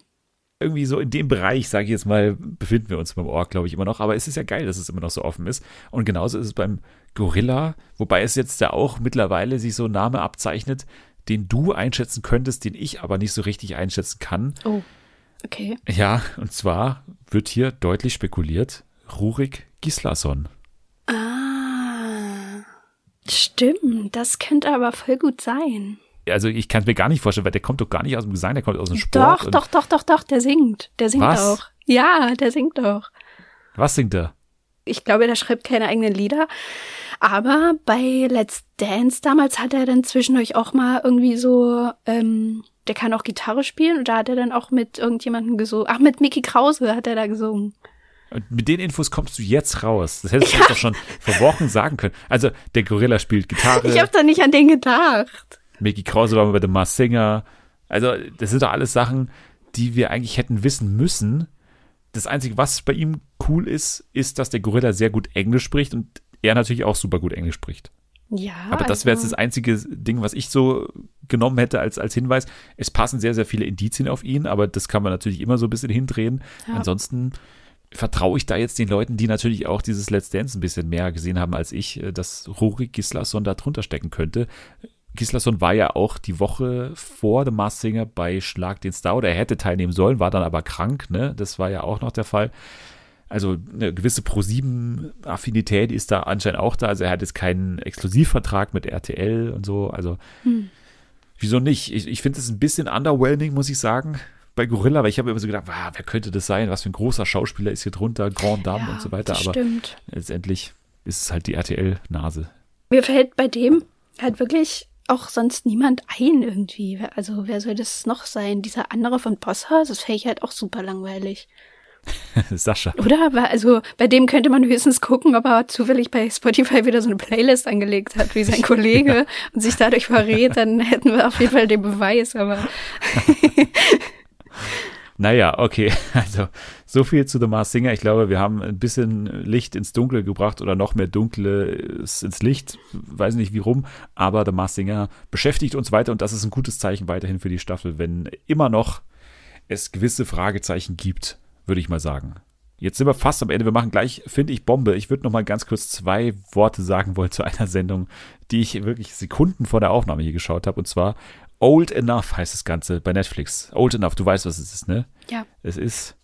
irgendwie so in dem Bereich, sage ich jetzt mal, befinden wir uns beim Org, glaube ich, immer noch. Aber es ist ja geil, dass es immer noch so offen ist. Und genauso ist es beim Gorilla, wobei es jetzt ja auch mittlerweile sich so ein Name abzeichnet, den du einschätzen könntest, den ich aber nicht so richtig einschätzen kann. Oh, okay. Ja, und zwar wird hier deutlich spekuliert, Rurik Gislason. Ah, stimmt, das könnte aber voll gut sein also ich kann es mir gar nicht vorstellen, weil der kommt doch gar nicht aus dem Gesang, der kommt aus dem Sport. Doch, doch, doch, doch, doch, der singt. Der singt Was? auch. Ja, der singt auch. Was singt er? Ich glaube, der schreibt keine eigenen Lieder. Aber bei Let's Dance damals hat er dann zwischendurch auch mal irgendwie so, ähm, der kann auch Gitarre spielen und da hat er dann auch mit irgendjemandem gesungen. Ach, mit Mickey Krause hat er da gesungen. Und mit den Infos kommst du jetzt raus. Das hättest du ja. doch schon vor Wochen sagen können. Also, der Gorilla spielt <laughs> Gitarre. Ich habe da nicht an den gedacht. Mickey Krause war mal bei The Mars Singer. Also, das sind doch alles Sachen, die wir eigentlich hätten wissen müssen. Das Einzige, was bei ihm cool ist, ist, dass der Gorilla sehr gut Englisch spricht und er natürlich auch super gut Englisch spricht. Ja. Aber das wäre jetzt also das einzige Ding, was ich so genommen hätte als, als Hinweis. Es passen sehr, sehr viele Indizien auf ihn, aber das kann man natürlich immer so ein bisschen hindrehen. Ja. Ansonsten vertraue ich da jetzt den Leuten, die natürlich auch dieses Let's Dance ein bisschen mehr gesehen haben als ich, äh, dass Rory Gislason da drunter stecken könnte. Gislason war ja auch die Woche vor The Mars Singer bei Schlag den Star oder er hätte teilnehmen sollen, war dann aber krank, ne? Das war ja auch noch der Fall. Also eine gewisse Pro7-Affinität ist da anscheinend auch da. Also er hat jetzt keinen Exklusivvertrag mit RTL und so. Also hm. wieso nicht? Ich, ich finde es ein bisschen underwhelming, muss ich sagen, bei Gorilla, weil ich habe immer so gedacht, wow, wer könnte das sein? Was für ein großer Schauspieler ist hier drunter, Grand Dame ja, und so weiter. Aber stimmt. letztendlich ist es halt die RTL-Nase. Mir fällt bei dem halt wirklich auch sonst niemand ein irgendwie. Also wer soll das noch sein? Dieser andere von Bosshaus, das fände ich halt auch super langweilig. <laughs> Sascha. Oder? Also bei dem könnte man höchstens gucken, ob er zufällig bei Spotify wieder so eine Playlist angelegt hat, wie sein <laughs> Kollege ja. und sich dadurch verrät, dann hätten wir auf jeden Fall den Beweis, aber <laughs> Naja, okay. <laughs> Also so viel zu The Mars Singer. Ich glaube, wir haben ein bisschen Licht ins Dunkle gebracht oder noch mehr Dunkles ins Licht. Weiß nicht wie rum, aber The Mars Singer beschäftigt uns weiter und das ist ein gutes Zeichen weiterhin für die Staffel, wenn immer noch es gewisse Fragezeichen gibt, würde ich mal sagen. Jetzt sind wir fast am Ende. Wir machen gleich, finde ich, Bombe. Ich würde noch mal ganz kurz zwei Worte sagen wollen zu einer Sendung, die ich wirklich Sekunden vor der Aufnahme hier geschaut habe. Und zwar Old Enough heißt das Ganze bei Netflix. Old Enough, du weißt, was es ist, ne? Ja. Es ist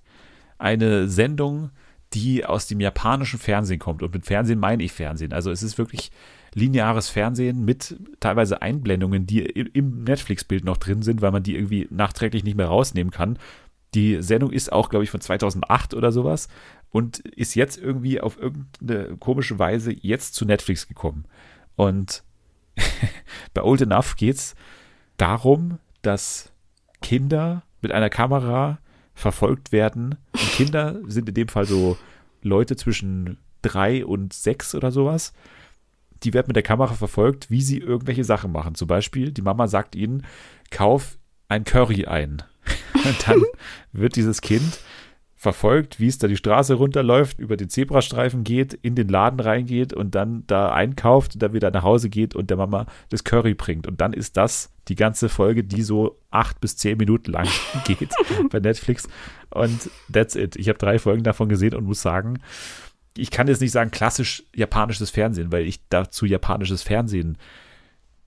eine Sendung, die aus dem japanischen Fernsehen kommt. Und mit Fernsehen meine ich Fernsehen. Also es ist wirklich lineares Fernsehen mit teilweise Einblendungen, die im Netflix-Bild noch drin sind, weil man die irgendwie nachträglich nicht mehr rausnehmen kann. Die Sendung ist auch, glaube ich, von 2008 oder sowas und ist jetzt irgendwie auf irgendeine komische Weise jetzt zu Netflix gekommen. Und <laughs> bei Old Enough geht's darum, dass Kinder mit einer Kamera verfolgt werden. Und Kinder sind in dem Fall so Leute zwischen drei und sechs oder sowas. Die werden mit der Kamera verfolgt, wie sie irgendwelche Sachen machen. Zum Beispiel, die Mama sagt ihnen, kauf ein Curry ein. <laughs> Und dann wird dieses Kind verfolgt, wie es da die Straße runterläuft, über den Zebrastreifen geht, in den Laden reingeht und dann da einkauft und dann wieder nach Hause geht und der Mama das Curry bringt. Und dann ist das die ganze Folge, die so acht bis zehn Minuten lang <laughs> geht <laughs> bei Netflix. Und that's it. Ich habe drei Folgen davon gesehen und muss sagen, ich kann jetzt nicht sagen klassisch japanisches Fernsehen, weil ich dazu japanisches Fernsehen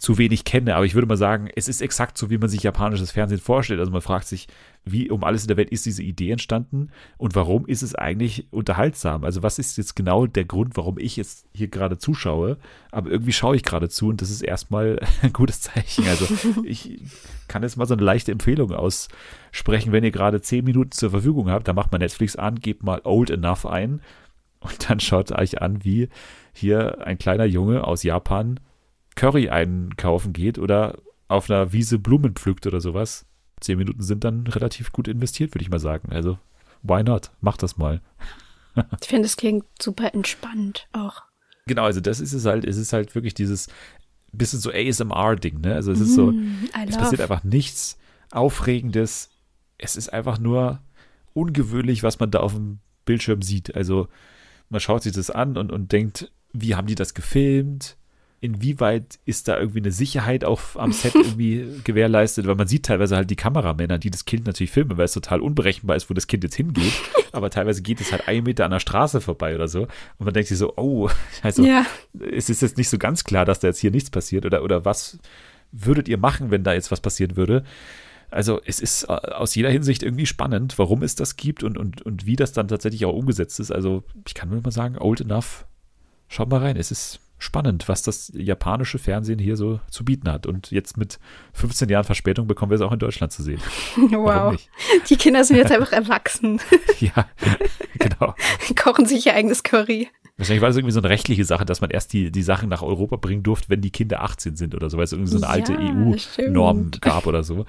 zu wenig kenne, aber ich würde mal sagen, es ist exakt so, wie man sich japanisches Fernsehen vorstellt. Also man fragt sich, wie um alles in der Welt ist diese Idee entstanden und warum ist es eigentlich unterhaltsam? Also was ist jetzt genau der Grund, warum ich jetzt hier gerade zuschaue? Aber irgendwie schaue ich gerade zu und das ist erstmal <laughs> ein gutes Zeichen. Also <laughs> ich kann jetzt mal so eine leichte Empfehlung aussprechen, wenn ihr gerade zehn Minuten zur Verfügung habt, dann macht mal Netflix an, gebt mal Old Enough ein und dann schaut euch an, wie hier ein kleiner Junge aus Japan Curry einkaufen geht oder auf einer Wiese Blumen pflückt oder sowas. Zehn Minuten sind dann relativ gut investiert, würde ich mal sagen. Also, why not? Mach das mal. ich finde, es klingt super entspannt auch. Genau, also das ist es halt, es ist halt wirklich dieses bisschen so ASMR-Ding, ne? Also es ist so, mm, es passiert einfach nichts Aufregendes. Es ist einfach nur ungewöhnlich, was man da auf dem Bildschirm sieht. Also man schaut sich das an und, und denkt, wie haben die das gefilmt? Inwieweit ist da irgendwie eine Sicherheit auch am Set <laughs> irgendwie gewährleistet? Weil man sieht teilweise halt die Kameramänner, die das Kind natürlich filmen, weil es total unberechenbar ist, wo das Kind jetzt hingeht. <laughs> Aber teilweise geht es halt einen Meter an der Straße vorbei oder so. Und man denkt sich so, oh, <laughs> also Ja. es ist jetzt nicht so ganz klar, dass da jetzt hier nichts passiert. Oder, oder was würdet ihr machen, wenn da jetzt was passieren würde? Also es ist äh, aus jeder Hinsicht irgendwie spannend, warum es das gibt und, und, und wie das dann tatsächlich auch umgesetzt ist. Also ich kann nur mal sagen, old enough, schaut mal rein. Es ist spannend, was das japanische Fernsehen hier so zu bieten hat. Und jetzt mit 15 Jahren Verspätung bekommen wir es auch in Deutschland zu sehen. <laughs> Warum Wow. nicht? Die Kinder sind jetzt <laughs> einfach erwachsen. <laughs> Ja, genau. Kochen sich ihr eigenes Curry. Wahrscheinlich war das irgendwie so eine rechtliche Sache, dass man erst die, die Sachen nach Europa bringen durfte, wenn die Kinder 18 sind oder so, weil es irgendwie so eine alte Ja, EU-Norm stimmt. gab oder so.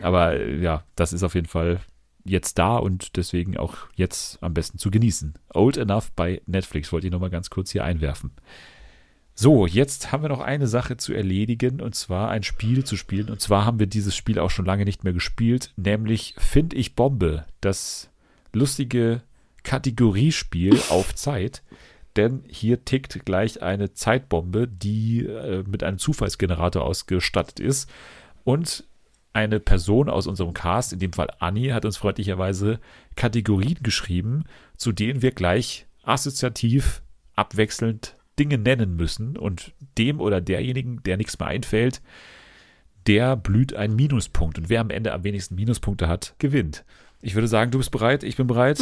Aber äh, ja, das ist auf jeden Fall jetzt da und deswegen auch jetzt am besten zu genießen. Old Enough bei Netflix wollte ich nochmal ganz kurz hier einwerfen. So, jetzt haben wir noch eine Sache zu erledigen und zwar ein Spiel zu spielen. Und zwar haben wir dieses Spiel auch schon lange nicht mehr gespielt, nämlich Find ich Bombe, das lustige Kategoriespiel auf Zeit. Denn hier tickt gleich eine Zeitbombe, die äh, mit einem Zufallsgenerator ausgestattet ist. Und eine Person aus unserem Cast, in dem Fall Anni, hat uns freundlicherweise Kategorien geschrieben, zu denen wir gleich assoziativ abwechselnd Dinge nennen müssen. Und dem oder derjenigen, der nichts mehr einfällt, der blüht ein Minuspunkt. Und wer am Ende am wenigsten Minuspunkte hat, gewinnt. Ich würde sagen, du bist bereit, ich bin bereit.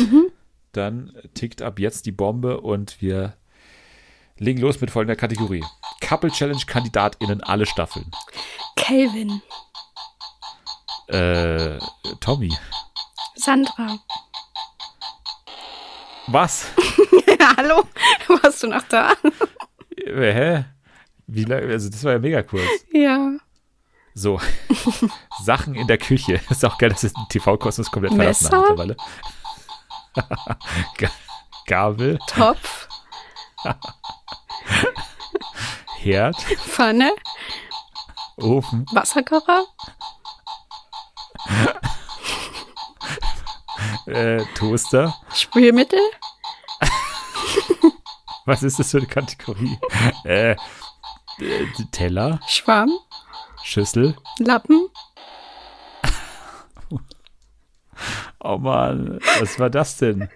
Dann tickt ab jetzt die Bombe und wir legen los mit folgender Kategorie. Couple Challenge KandidatInnen alle Staffeln. Calvin. Äh, Tommy. Sandra. Was? <laughs> Hallo? <laughs> Warst du noch da? Äh, Hä? Wie lange? Also, das war ja mega kurz. Ja. So. <laughs> Sachen in der Küche. <laughs> Ist auch geil, dass es den TV-Kosmos komplett verlassen hat mittlerweile. Ga- Gabel, Topf. Herd, Pfanne. Ofen, Wasserkocher. äh, Toaster. Spülmittel. Was ist das für eine Kategorie? äh, Teller, Schwamm. Schüssel. Lappen. Oh Mann, was war das denn?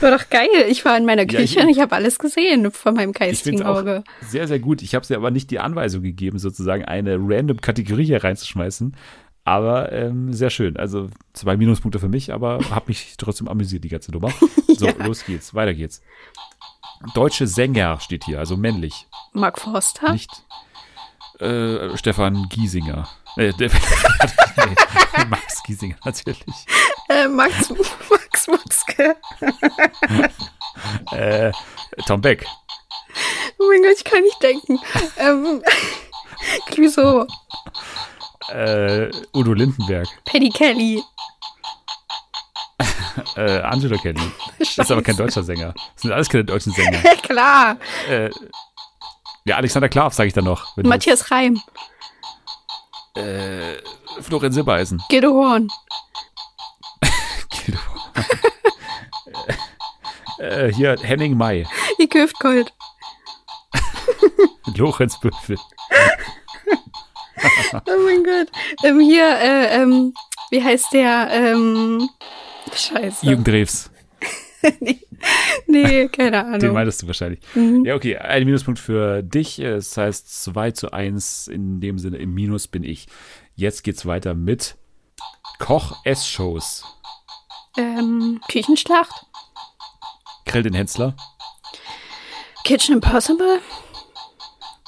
War doch geil. Ich war in meiner Ja, Küche ich- und ich habe alles gesehen von meinem geistigen Auge. sehr, sehr gut. Ich habe sie aber nicht die Anweisung gegeben, sozusagen eine random Kategorie hier reinzuschmeißen. Aber ähm, sehr schön. Also zwei Minuspunkte für mich, aber habe mich trotzdem amüsiert, die ganze Nummer. <laughs> So, Ja. los geht's. Weiter geht's. Deutsche Sänger steht hier, also männlich. Mark Forster. Nicht äh, Stefan Giesinger. Äh, <laughs> nee, Max Giesinger, natürlich. Äh, Max, Max Mutzke. <laughs> Äh, Tom Beck. Oh mein Gott, ich kann nicht denken. ähm, <laughs> Clouseau. Äh, Udo Lindenberg. Paddy Kelly. Äh, Angelo Kelly. Das ist aber kein deutscher Sänger. Das sind alles keine deutschen Sänger. <laughs> Klar. Äh, ja, Alexander Klav, sage ich dann noch. Du- Matthias Reim. Äh, Florian Silbereisen. <laughs> Guido Horn. Guido. <laughs> äh, hier, Henning May. Ike Hüftgold. Lorenz Büffel. Oh mein Gott. Ähm, hier, äh, ähm, wie heißt der? Ähm, <laughs> Scheiße. Jürgen Drews. <laughs> nee, nee, keine <laughs> Den Ahnung. meintest du wahrscheinlich. Mhm. Ja, okay. Ein Minuspunkt für dich. Das heißt 2 zu 1. In dem Sinne, im Minus bin ich. Jetzt geht's weiter mit Koch-Ess-Shows. Ähm, Küchenschlacht. Grill den Hensler. Kitchen Impossible.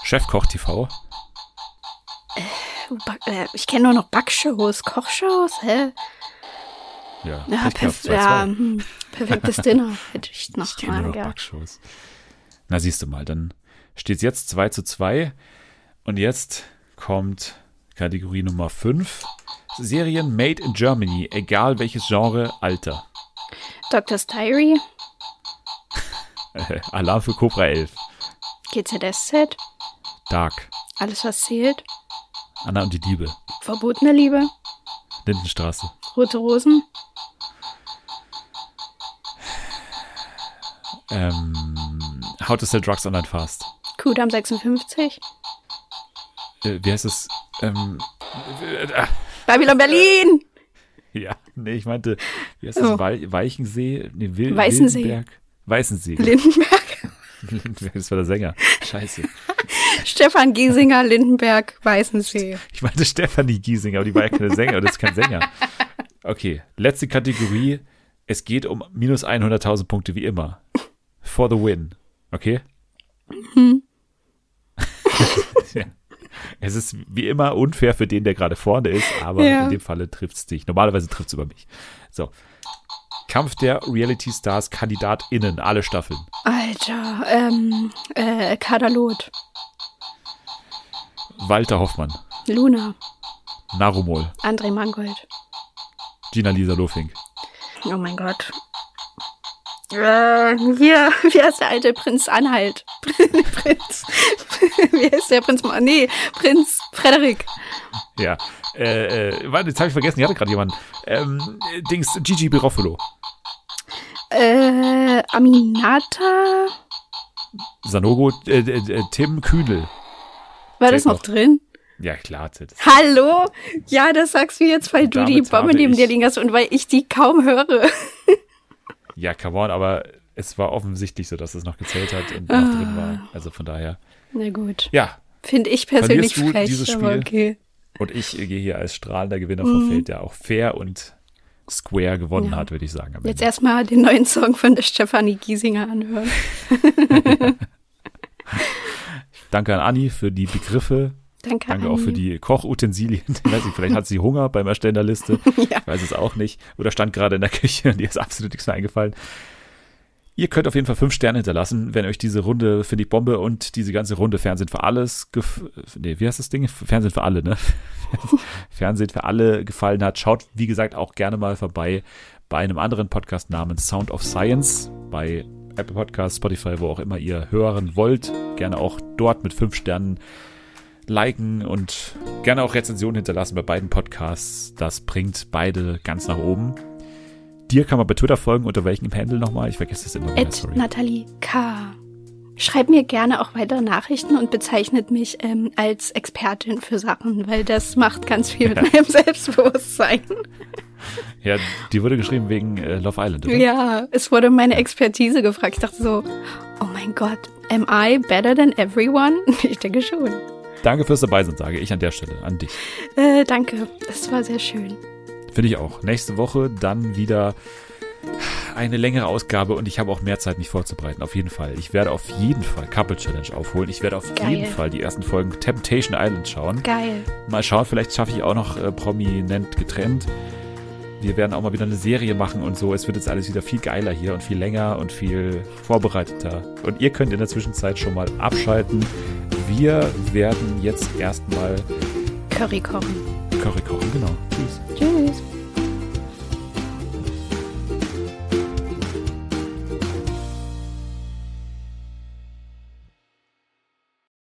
Chefkoch TV. Back- äh, Ich kenne nur noch Backshows, Kochshows, hä? Ja, Ja, perf 2-2. ja hm, perfektes Dinner hätte ich noch kenne mal gehabt. Backshows. Na, siehst du mal, dann steht es jetzt 2 zu 2. Und jetzt kommt Kategorie Nummer 5. Serien made in Germany, egal welches Genre, Alter. Diary, <laughs> Äh, Alarm für Cobra 11. GZSZ, Dark. Alles was zählt, Anna und die Diebe. Verbotene Liebe, Lindenstraße. Rote Rosen, Ähm, How to Sell Drugs Online Fast. Kudam 56. Äh, wie heißt es? Ähm, äh, Babylon Berlin. <laughs> ja, nee, ich meinte, wie heißt das? Oh. Wei Weichensee? Nee, Wil Weißensee. Wildenberg? Weißensee. Lindenberg. <laughs> Lindenberg, das war der Sänger. Scheiße. <laughs> Stefan Giesinger, Lindenberg, Weißensee. Ich meinte Stefanie Giesinger, aber die war ja keine Sänger, das ist kein Sänger. Okay, letzte Kategorie. Es geht um minus 100.000 Punkte wie immer. For the win. Okay? ja. <laughs> Es ist wie immer unfair für den, der gerade vorne ist, aber Ja. in dem Falle trifft es dich. Normalerweise trifft es über mich. So. Kampf der Reality Stars KandidatInnen, alle Staffeln. Alter, ähm, äh, Kadalot. Walter Hoffmann, Luna. Narumol, André Mangold. Gina Lisa Lofink, Oh mein Gott. Äh, hier, <laughs> wie heißt der alte Prinz Anhalt? <laughs> Prinz. <laughs> Wie heißt der Prinz? Nee, Prinz Frederik. Ja. Äh, äh, warte, jetzt habe ich vergessen, ich hatte gerade jemanden. Ähm, äh, Dings, Gigi Biroffolo. Äh, Aminata. Sanogo, äh, äh, äh, Tim Kühnel. War das noch drin? Ja, klar. Das, Hallo? Ja, das sagst du jetzt, weil du die Bombe neben dir liegen hast und weil ich die kaum höre. ja, come on, aber es war offensichtlich so, dass es noch gezählt hat und noch drin war. Also von daher. Na gut. Ja, Finde ich persönlich frech, dieses aber Spiel? okay. und ich gehe hier als strahlender Gewinner vom Feld, der auch fair und square gewonnen Mhm. Ja. hat, würde ich sagen. Jetzt erstmal den neuen Song von der Stefanie Giesinger anhören. <laughs> <laughs> Danke an Anni für die Begriffe. Danke, Danke auch für die Kochutensilien. Ich weiß nicht, vielleicht hat sie Hunger beim Erstellen der Liste. <laughs> Ja. Ich weiß es auch nicht. Oder stand gerade in der Küche und ihr ist absolut nichts mehr eingefallen. Ihr könnt auf jeden Fall fünf Sterne hinterlassen, wenn euch diese Runde Finde ich Bombe und diese ganze Runde Fernsehen für alles, gef nee, wie heißt das Ding? Fernsehen für alle, ne? <laughs> Fernsehen für alle gefallen hat. Schaut, wie gesagt, auch gerne mal vorbei bei einem anderen Podcast namens Sound of Science bei Apple Podcasts, Spotify, wo auch immer ihr hören wollt. Gerne auch dort mit fünf Sternen liken und gerne auch Rezensionen hinterlassen bei beiden Podcasts. Das bringt beide ganz nach oben. Dir kann man bei Twitter folgen. Unter welchem Handle nochmal? Ich vergesse es immer Sorry. Nathalie K. Schreibt mir gerne auch weitere Nachrichten und bezeichnet mich ähm, als Expertin für Sachen, weil das macht ganz viel mit meinem Selbstbewusstsein. Ja, die wurde geschrieben wegen äh, Love Island. Oder? Ja, es wurde um meine Expertise gefragt. Ich dachte so, oh mein Gott, am I better than everyone? <laughs> Ich denke schon. Danke fürs Dabeisein, sage ich an der Stelle an dich. Äh, danke, das war sehr schön. Finde ich auch. Nächste Woche dann wieder eine längere Ausgabe und ich habe auch mehr Zeit, mich vorzubereiten. Auf jeden Fall. Ich werde auf jeden Fall Couple Challenge aufholen. Ich werde auf Geil. jeden Fall die ersten Folgen Temptation Island schauen. Geil. Mal schauen, vielleicht schaffe ich auch noch äh, prominent getrennt. Wir werden auch mal wieder eine Serie machen und so. Es wird jetzt alles wieder viel geiler hier und viel länger und viel vorbereiteter. Und ihr könnt in der Zwischenzeit schon mal abschalten. Wir werden jetzt erstmal Curry kochen. Curry kochen, genau.